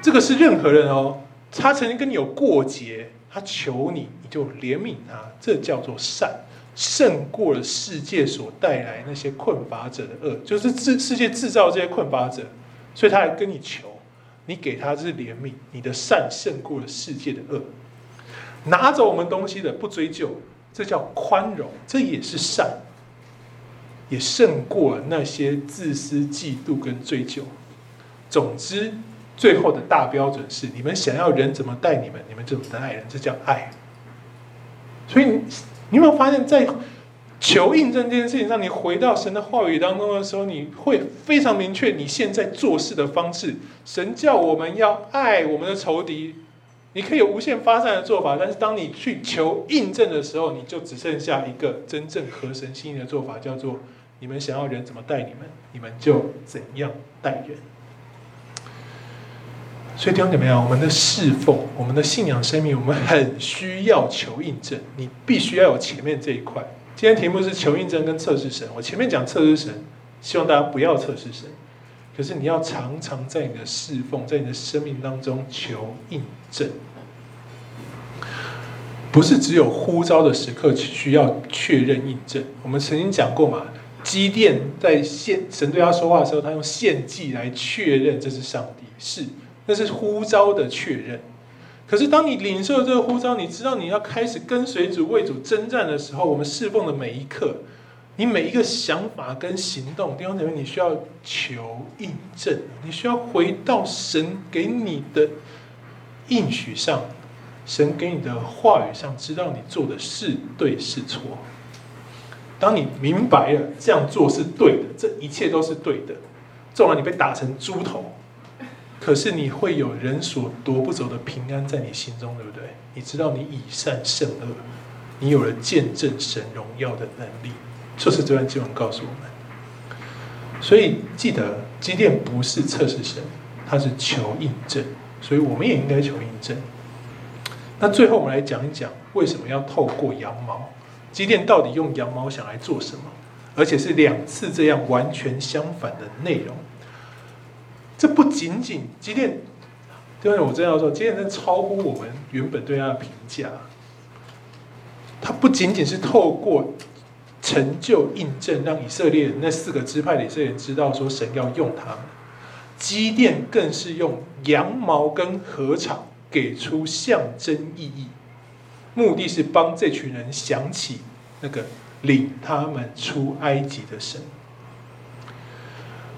这个是任何人哦，他曾经跟你有过节，他求你，你就怜悯他。这叫做善，胜过了世界所带来那些困乏者的恶，就是世世界制造这些困乏者，所以他来跟你求，你给他这是怜悯，你的善胜过了世界的恶。拿走我们东西的不追究。这叫宽容，这也是善，也胜过那些自私、嫉妒跟追究。总之，最后的大标准是：你们想要人怎么待你们，你们就怎么待人，这叫爱。所以，你有没有发现，在求印证这件事情上，你回到神的话语当中的时候，你会非常明确你现在做事的方式。神叫我们要爱我们的仇敌，你可以有无限发散的做法，但是当你去求印证的时候，你就只剩下一个真正合神心意的做法，叫做你们想要人怎么待你们，你们就怎样待人。所以弟兄姊妹啊，我们的侍奉，我们的信仰生命，我们很需要求印证。你必须要有前面这一块。今天题目是求印证跟测试神。我前面讲测试神，希望大家不要测试神。可是你要常常在你的侍奉，在你的生命当中求印证，不是只有呼召的时刻需要确认印证。我们曾经讲过嘛，基甸在献神对他说话的时候，他用献祭来确认这是上帝是。那是呼召的确认，可是当你领受这个呼召，你知道你要开始跟随主为主征战的时候，我们侍奉的每一刻，你每一个想法跟行动，弟兄姊妹，你需要求印证，你需要回到神给你的应许上，神给你的话语上，知道你做的是对是错。当你明白了这样做是对的，这一切都是对的，纵然你被打成猪头。可是你会有人所夺不走的平安在你心中，对不对？你知道你以善胜恶，你有了见证神荣耀的能力，就是这段经文告诉我们。所以记得，基甸不是测试神，他是求印证，所以我们也应该求印证。那最后我们来讲一讲，为什么要透过羊毛？基甸到底用羊毛想来做什么？而且是两次这样完全相反的内容。这不仅仅基甸，对？我真要说，基甸真的超乎我们原本对他的评价。他不仅仅是透过成就印证，让以色列那四个支派的以色列人知道说神要用他们。基甸更是用羊毛跟禾场给出象征意义，目的是帮这群人想起那个领他们出埃及的神。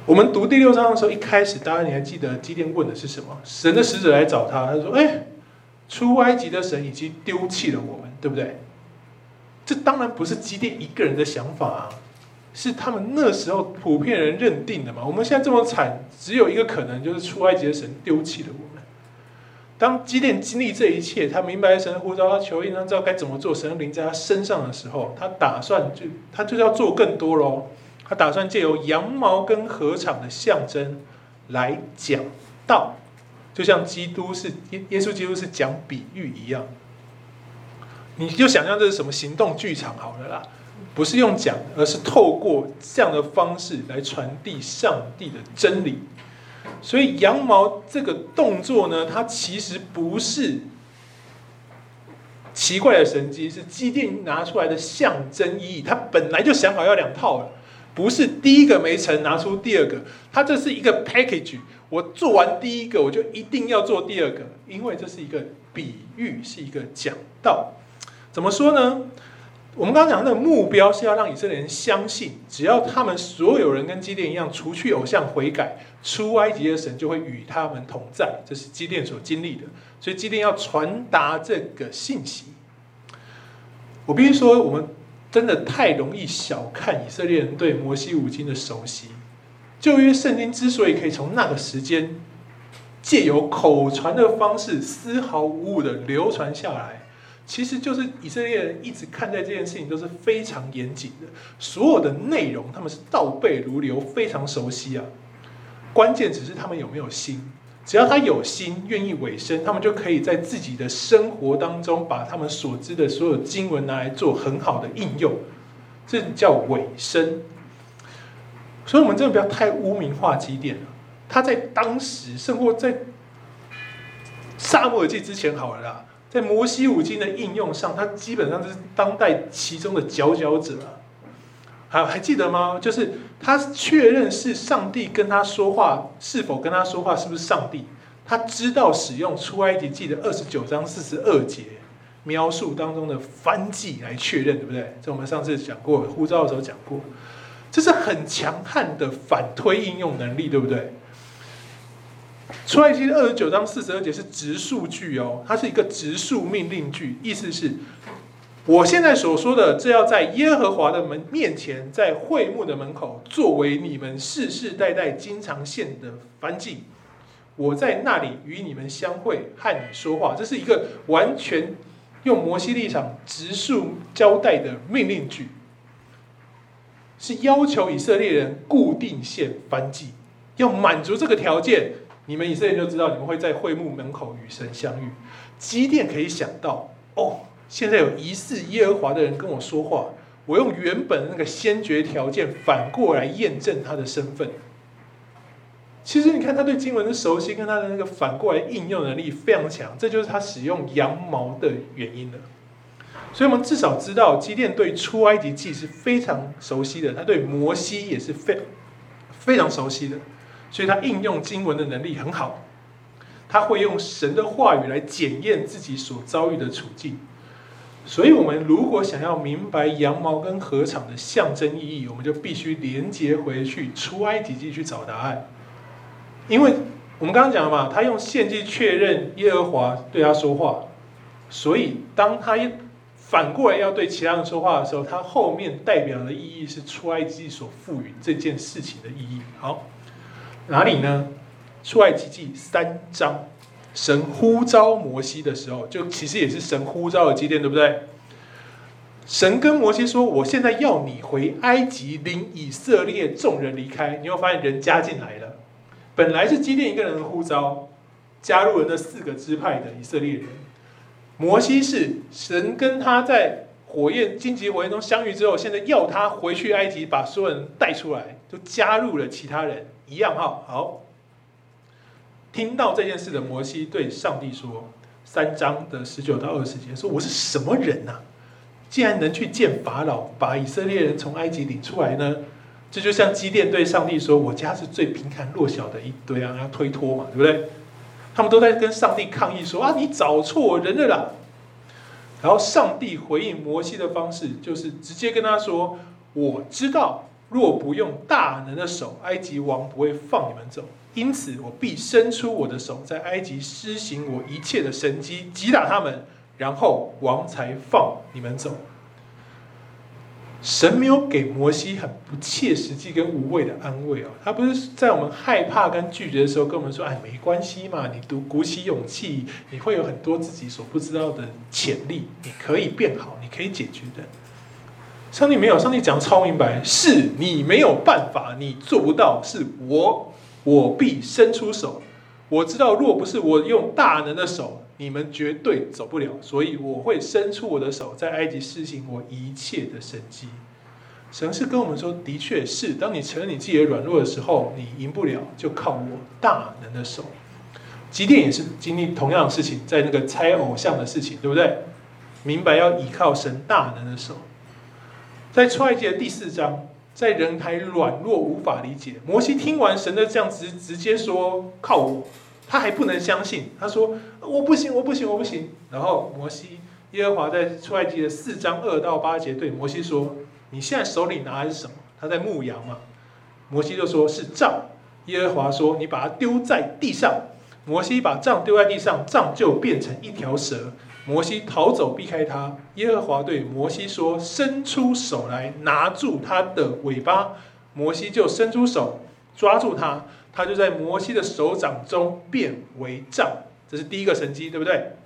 我们读第六章的时候，一开始，大家你还记得基甸问的是什么？神的使者来找他，他说：“哎，出埃及的神已经丢弃了我们，对不对？”这当然不是基甸一个人的想法啊，是他们那时候普遍人认定的嘛。我们现在这么惨，只有一个可能，就是出埃及的神丢弃了我们。当基甸经历这一切，他明白神呼召，他求印，他知道该怎么做，神灵在他身上的时候，他打算就他就是要做更多喽。他打算借由羊毛跟禾场的象征来讲道，就像基督是耶耶稣基督是讲比喻一样。你就想象这是什么行动剧场好了啦，不是用讲，而是透过这样的方式来传递上帝的真理。所以羊毛这个动作呢，它其实不是奇怪的神迹，是基甸拿出来的象征意义。他本来就想好要两套了。不是第一个没成，拿出第二个，它这是一个 package。我做完第一个，我就一定要做第二个，因为这是一个比喻，是一个讲道。怎么说呢？我们刚刚讲的目标是要让以色列人相信，只要他们所有人跟基甸一样，除去偶像悔改，出埃及的神就会与他们同在。这是基甸所经历的，所以基甸要传达这个信息。我必须说，我们。真的太容易小看以色列人对摩西五经的熟悉。旧约圣经之所以可以从那个时间借由口传的方式丝毫无误的流传下来，其实就是以色列人一直看待这件事情都是非常严谨的，所有的内容他们是倒背如流，非常熟悉啊。关键只是他们有没有心。只要他有心，愿意委身，他们就可以在自己的生活当中，把他们所知的所有经文拿来做很好的应用，这叫委身。所以，我们真的不要太污名化基甸了。他在当时，甚或在撒母耳记之前好了啦，在摩西五经的应用上，他基本上就是当代其中的佼佼者啊。还还记得吗？就是他确认是上帝跟他说话，是否跟他说话是不是上帝？他知道使用出埃及记的二十九章四十二节描述当中的燔祭来确认，对不对？这我们上次讲过，呼召的时候讲过，这是很强悍的反推应用能力，对不对？出埃及二十九章四十二节是直述句哦，它是一个直述命令句，意思是，我现在所说的，这要在耶和华的门面前，在会幕的门口，作为你们世世代代经常献的燔祭。我在那里与你们相会，和你说话。这是一个完全用摩西立场直述交代的命令句，是要求以色列人固定献燔祭，要满足这个条件，你们以色列人就知道你们会在会幕门口与神相遇。基甸可以想到，哦，现在有疑似耶和华的人跟我说话，我用原本那个先决条件反过来验证他的身份。其实你看他对经文的熟悉，跟他的那个反过来应用能力非常强，这就是他使用羊毛的原因了。所以，我们至少知道基甸对出埃及记是非常熟悉的，他对摩西也是非非常熟悉的，所以他应用经文的能力很好。他会用神的话语来检验自己所遭遇的处境。所以，我们如果想要明白羊毛跟禾场的象征意义，我们就必须连接回去出埃及记去找答案。因为我们刚刚讲了嘛，他用献祭确认耶和华对他说话，所以当他反过来要对其他人说话的时候，他后面代表的意义是出埃及记所赋予这件事情的意义。好，哪里呢？出埃及记三章，神呼召摩西的时候，就其实也是神呼召的基甸，对不对？神跟摩西说：“我现在要你回埃及，领以色列众人离开。”你会发现人加进来了。本来是基甸一个人的呼召，加入了那四个支派的以色列人。摩西是神跟他在火焰荆棘火焰中相遇之后，现在要他回去埃及，把所有人带出来，就加入了其他人一样哈。好，听到这件事的摩西对上帝说：“三章的十九到二十节说，我是什么人呐、啊？竟然能去见法老，把以色列人从埃及领出来呢？”这就像基甸对上帝说：“我家是最贫寒弱小的一堆啊，要推脱嘛，对不对？”他们都在跟上帝抗议说：“啊，你找错人了啦！”然后上帝回应摩西的方式，就是直接跟他说：“我知道，若不用大能的手，埃及王不会放你们走。因此，我必伸出我的手，在埃及施行我一切的神迹，击打他们，然后王才放你们走。”神没有给摩西很不切实际跟无谓的安慰哦，他不是在我们害怕跟拒绝的时候跟我们说：“哎，没关系嘛，你读鼓起勇气，你会有很多自己所不知道的潜力，你可以变好，你可以解决的。”上帝没有，上帝讲超明白，是你没有办法，你做不到，是我，我必伸出手。我知道，若不是我用大能的手。你们绝对走不了，所以我会伸出我的手，在埃及施行我一切的神迹。神是跟我们说，的确是，当你承认你自己的软弱的时候，你赢不了，就靠我大能的手。基甸也是经历同样的事情，在那个猜偶像的事情，对不对？明白要依靠神大能的手。在出埃及的第四章，在人还软弱无法理解，摩西听完神的这样子，直接说靠我。他还不能相信，他说：“我不行，我不行，我不行。”然后摩西，耶和华在出埃及的四章二到八节对摩西说：“你现在手里拿的是什么？”他在牧羊嘛。摩西就说是杖。耶和华说：“你把它丢在地上。”摩西把杖丢在地上，杖就变成一条蛇。摩西逃走，避开他。耶和华对摩西说：“伸出手来，拿住他的尾巴。”摩西就伸出手抓住他。他就在摩西的手掌中变为杖，这是第一个神迹，对不对？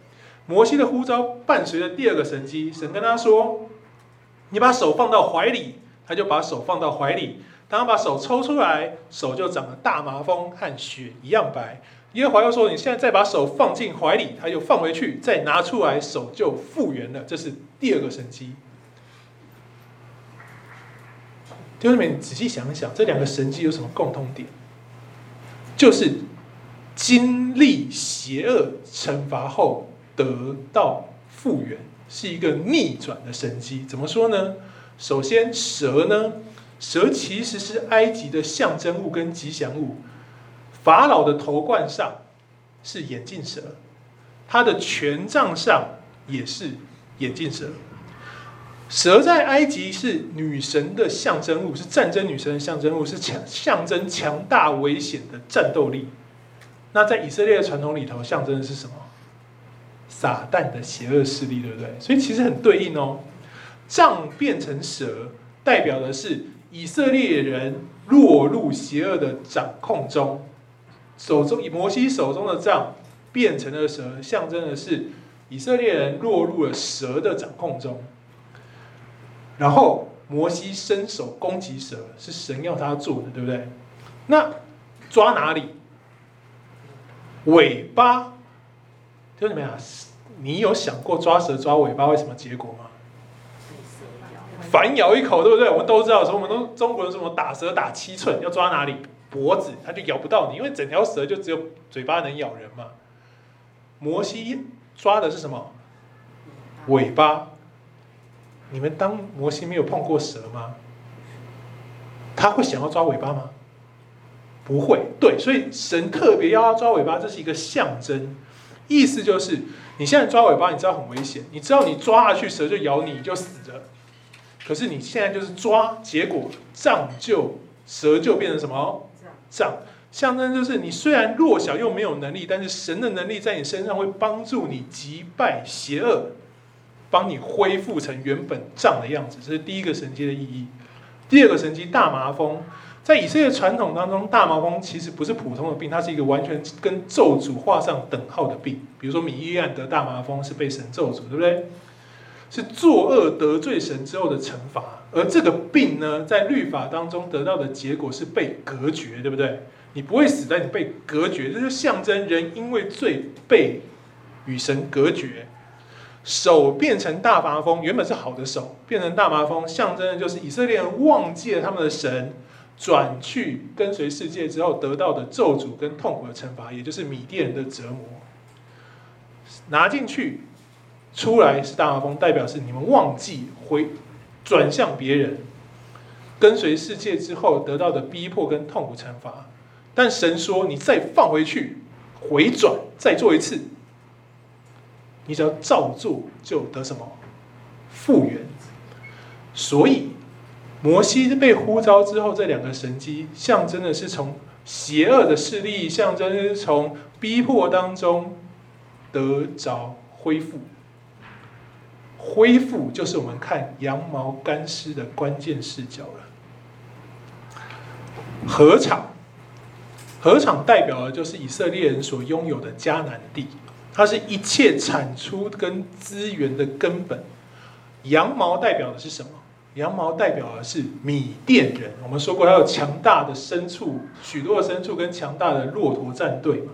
摩西的呼召伴随着第二个神迹，神跟他说：“你把手放到怀里。”他就把手放到怀里。当他把手抽出来，手就长了大麻风，和雪一样白。耶和华又说：“你现在再把手放进怀里。”他又放回去，再拿出来，手就复原了。这是第二个神迹。弟兄们，你仔细想一想，这两个神迹有什么共通点？就是经历邪恶惩罚后得到复原，是一个逆转的神迹。怎么说呢？首先，蛇呢？蛇其实是埃及的象征物跟吉祥物。法老的头冠上是眼镜蛇，他的权杖上也是眼镜蛇。蛇在埃及是女神的象征物，是战争女神的象征物，是强象征强大危险的战斗力。那在以色列的传统里头，象征的是什么？撒旦的邪恶势力，对不对？所以其实很对应哦。杖变成蛇，代表的是以色列人落入邪恶的掌控中。手中以摩西手中的杖变成了蛇，象征的是以色列人落入了蛇的掌控中。然后摩西伸手攻击蛇，是神要他做的，对不对？那抓哪里？尾巴？就怎么样？你有想过抓蛇抓尾巴会什么结果吗？反咬一口，对不对？我们都知道，说我们都中国人说什么打蛇打七寸，要抓哪里？脖子，它就咬不到你，因为整条蛇就只有嘴巴能咬人嘛。摩西抓的是什么？尾巴。你们当摩西没有碰过蛇吗？他会想要抓尾巴吗？不会。对，所以神特别要他抓尾巴，这是一个象征，意思就是你现在抓尾巴，你知道很危险，你知道你抓下去蛇就咬你，你就死了。可是你现在就是抓，结果杖就蛇就变成什么？杖，象征就是你虽然弱小又没有能力，但是神的能力在你身上会帮助你击败邪恶，帮你恢复成原本杖的样子。这是第一个神迹的意义。第二个神迹，大麻风，在以色列传统当中，大麻风其实不是普通的病，它是一个完全跟咒诅画上等号的病。比如说米利暗得大麻风是被神咒诅，对不对？是作恶得罪神之后的惩罚。而这个病呢，在律法当中得到的结果是被隔绝，对不对？你不会死，但你被隔绝，这就象征人因为罪被与神隔绝。手变成大麻风，原本是好的手，变成大麻风，象征的就是以色列人忘记了他们的神，转去跟随世界之后得到的咒诅跟痛苦的惩罚，也就是米甸人的折磨。拿进去，出来是大麻风，代表是你们忘记回。转向别人，跟随世界之后得到的逼迫跟痛苦惩罚，但神说：“你再放回去，回转，再做一次，你只要照做，就得什么复原。”所以，摩西被呼召之后，这两个神迹象征的是从邪恶的势力，象征是从逼迫当中得着恢复。恢复就是我们看羊毛干湿的关键视角了。禾场，禾场代表的就是以色列人所拥有的迦南地，它是一切产出跟资源的根本。羊毛代表的是什么？羊毛代表的是米甸人。我们说过，它有强大的牲畜，许多的牲畜跟强大的骆驼战队嘛。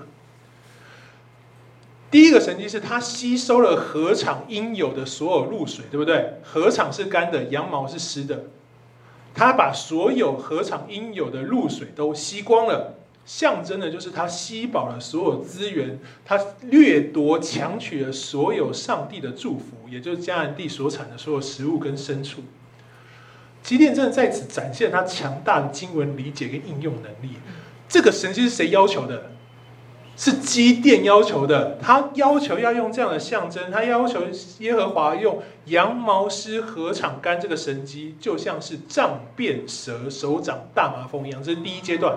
第一个神迹是它吸收了禾场应有的所有露水，对不对？禾场是干的，羊毛是湿的。它把所有禾场应有的露水都吸光了，象征的就是它吸饱了所有资源，它掠夺、强取了所有上帝的祝福，也就是迦南地所产的所有食物跟牲畜。基甸真的在此展现他强大的经文理解跟应用能力。这个神迹是谁要求的？是基甸要求的，他要求要用这样的象征，他要求耶和华用羊毛湿禾场干这个神迹，就像是杖变蛇，手掌大麻风一样。这是第一阶段，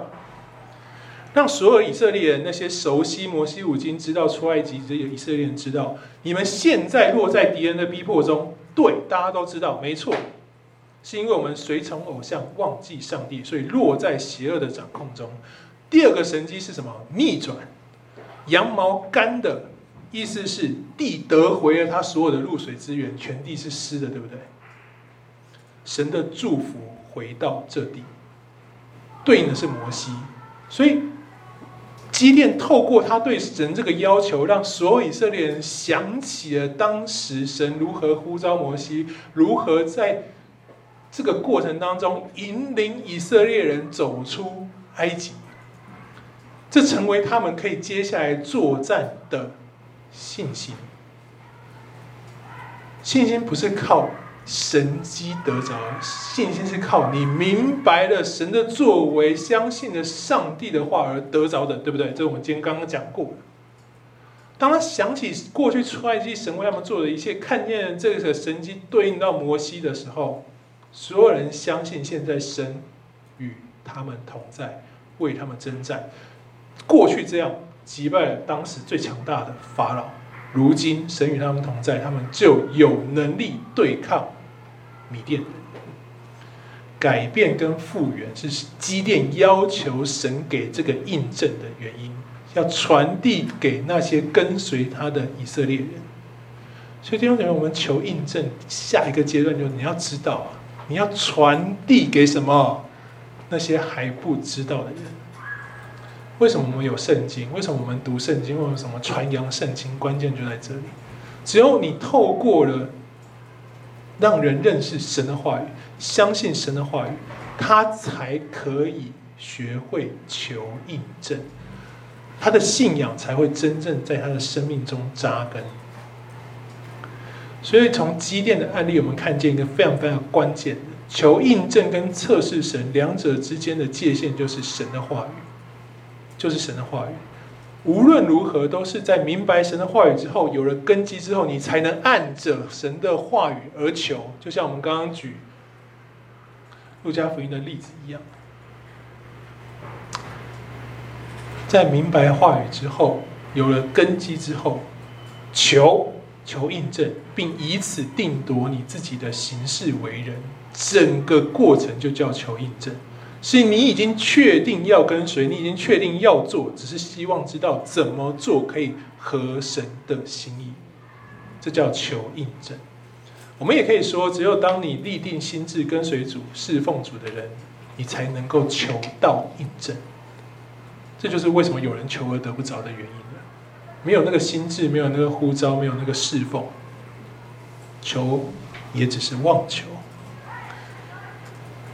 让所有以色列人那些熟悉摩西五经、知道出埃及这些以色列人知道，你们现在落在敌人的逼迫中，对，大家都知道，没错，是因为我们随从偶像，忘记上帝，所以落在邪恶的掌控中。第二个神迹是什么？逆转。羊毛干的意思是地得回了他所有的露水资源，全地是湿的，对不对？神的祝福回到这地，对应的是摩西，所以基甸透过他对神这个要求，让所有以色列人想起了当时神如何呼召摩西，如何在这个过程当中引领以色列人走出埃及。这成为他们可以接下来作战的信心。信心不是靠神迹得着，信心是靠你明白了神的作为，相信了上帝的话而得着的，对不对？这是我们今天刚刚讲过。当他想起过去出埃及神为他们做的一切，看见这个神迹对应到摩西的时候，所有人相信现在神与他们同在，为他们征战。过去这样，击败了当时最强大的法老。如今神与他们同在，他们就有能力对抗米甸。改变跟复原是基甸要求神给这个印证的原因，要传递给那些跟随他的以色列人。所以弟兄姐妹，我们求印证，下一个阶段就是你要知道啊，你要传递给什么？那些还不知道的人。为什么我们有圣经？为什么我们读圣经？为什么传扬圣经？关键就在这里。只有你透过了让人认识神的话语。相信神的话语，他才可以学会求印证，他的信仰才会真正在他的生命中扎根。所以从基甸的案例，我们看见一个非常非常关键的求印证跟测试神两者之间的界限，就是神的话语，就是神的话语。无论如何，都是在明白神的话语之后，有了根基之后，你才能按着神的话语而求。就像我们刚刚举。路加福音的例子一样，在明白话语之后，有了根基之后，求求印证，并以此定夺你自己的行事为人，整个过程就叫求印证。是你已经确定要跟随，你已经确定要做，只是希望知道怎么做可以合神的心意，这叫求印证。我们也可以说，只有当你立定心智跟随主、侍奉主的人，你才能够求到印证。这就是为什么有人求而得不着的原因了。没有那个心智，没有那个呼召，没有那个侍奉，求也只是妄求。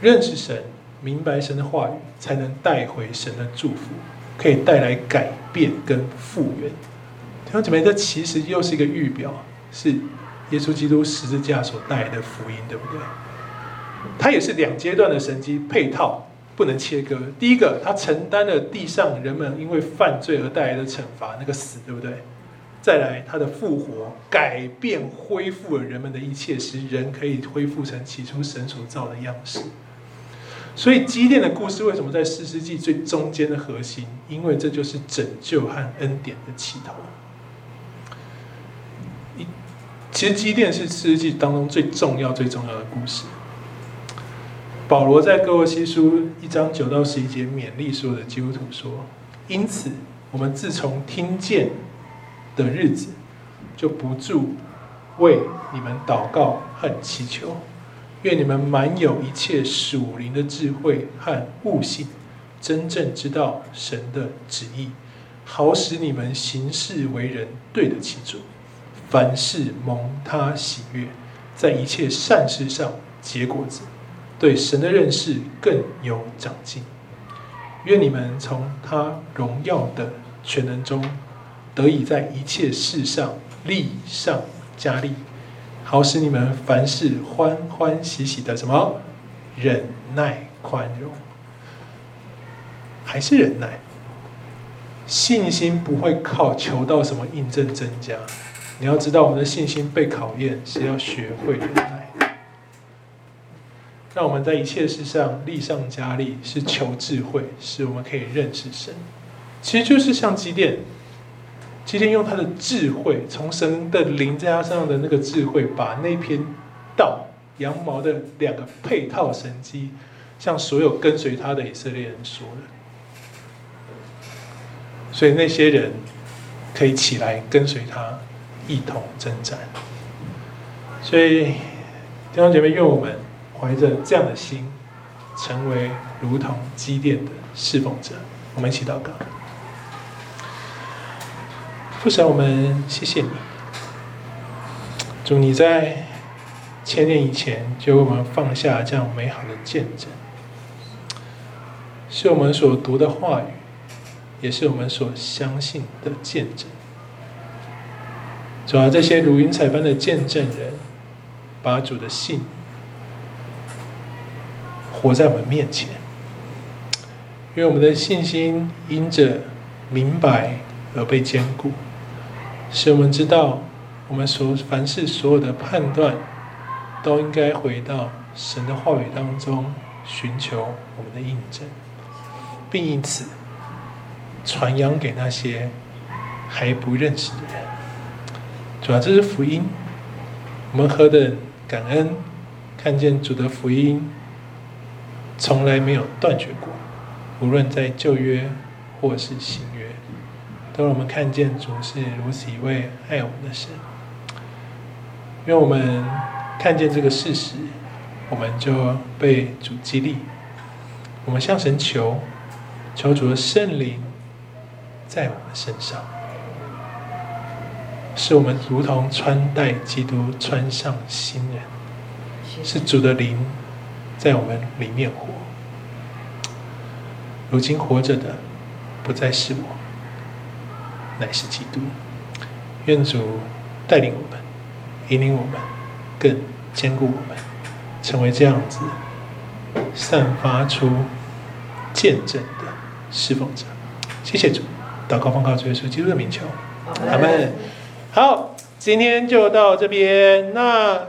认识神、明白神的话语，才能带回神的祝福，可以带来改变跟复原。弟兄姐妹，这其实又是一个预表，是。耶稣基督十字架所带来的福音，对不对？它也是两阶段的神迹配套，不能切割。第一个，他承担了地上人们因为犯罪而带来的惩罚，那个死，对不对？再来，他的复活，改变、恢复了人们的一切，使人可以恢复成起初神所造的样式。所以，基甸的故事为什么在四世纪最中间的核心？因为这就是拯救和恩典的起头。其实基甸是四世纪当中最重要、最重要的故事。保罗在哥罗西书一章九到十一节勉励所有的基督徒说：“因此，我们自从听见的日子，就不住为你们祷告和祈求，愿你们满有一切属灵的智慧和悟性，真正知道神的旨意，好使你们行事为人对得起主。”凡事蒙他喜悦，在一切善事上结果子，对神的认识更有长进。愿你们从他荣耀的全能中，得以在一切事上力上加力，好使你们凡事欢欢喜喜的什么忍耐宽容，还是忍耐。信心不会靠求到什么印证增加。你要知道，我们的信心被考验是要学会忍耐。让我们在一切事上力上加力，是求智慧，使我们可以认识神。其实就是像基甸，今天用他的智慧，从神的灵在他身上的那个智慧，把那篇道羊毛的两个配套神机，向所有跟随他的以色列人说的。所以那些人可以起来跟随他。一同征战，所以弟兄姐妹，愿我们怀着这样的心，成为如同机电的侍奉者。我们一起祷告。父神，我们谢谢你，主你在千年以前就为我们放下这样美好的见证，是我们所读的话语，也是我们所相信的见证。主啊，这些如云彩般的见证人，把主的信活在我们面前，因为我们的信心因着明白而被坚固，使我们知道我们所凡事所有的判断，都应该回到神的话语当中寻求我们的印证，并因此传扬给那些还不认识的人。主要这是福音，我们何等感恩，看见主的福音从来没有断绝过，无论在旧约或是新，都让我们看见主是如此一位爱我们的神。因为我们看见这个事实，我们就被主激励，我们向神求，求主的圣灵在我们身上。是我们如同穿戴基督，穿上新人，是主的灵在我们里面活。如今活着的不再是我，乃是基督。愿主带领我们，引领我们，更坚固我们，成为这样子，散发出见证的侍奉者。谢谢主，祷告奉告主耶稣基督的名求，阿门。好，今天就到这边。那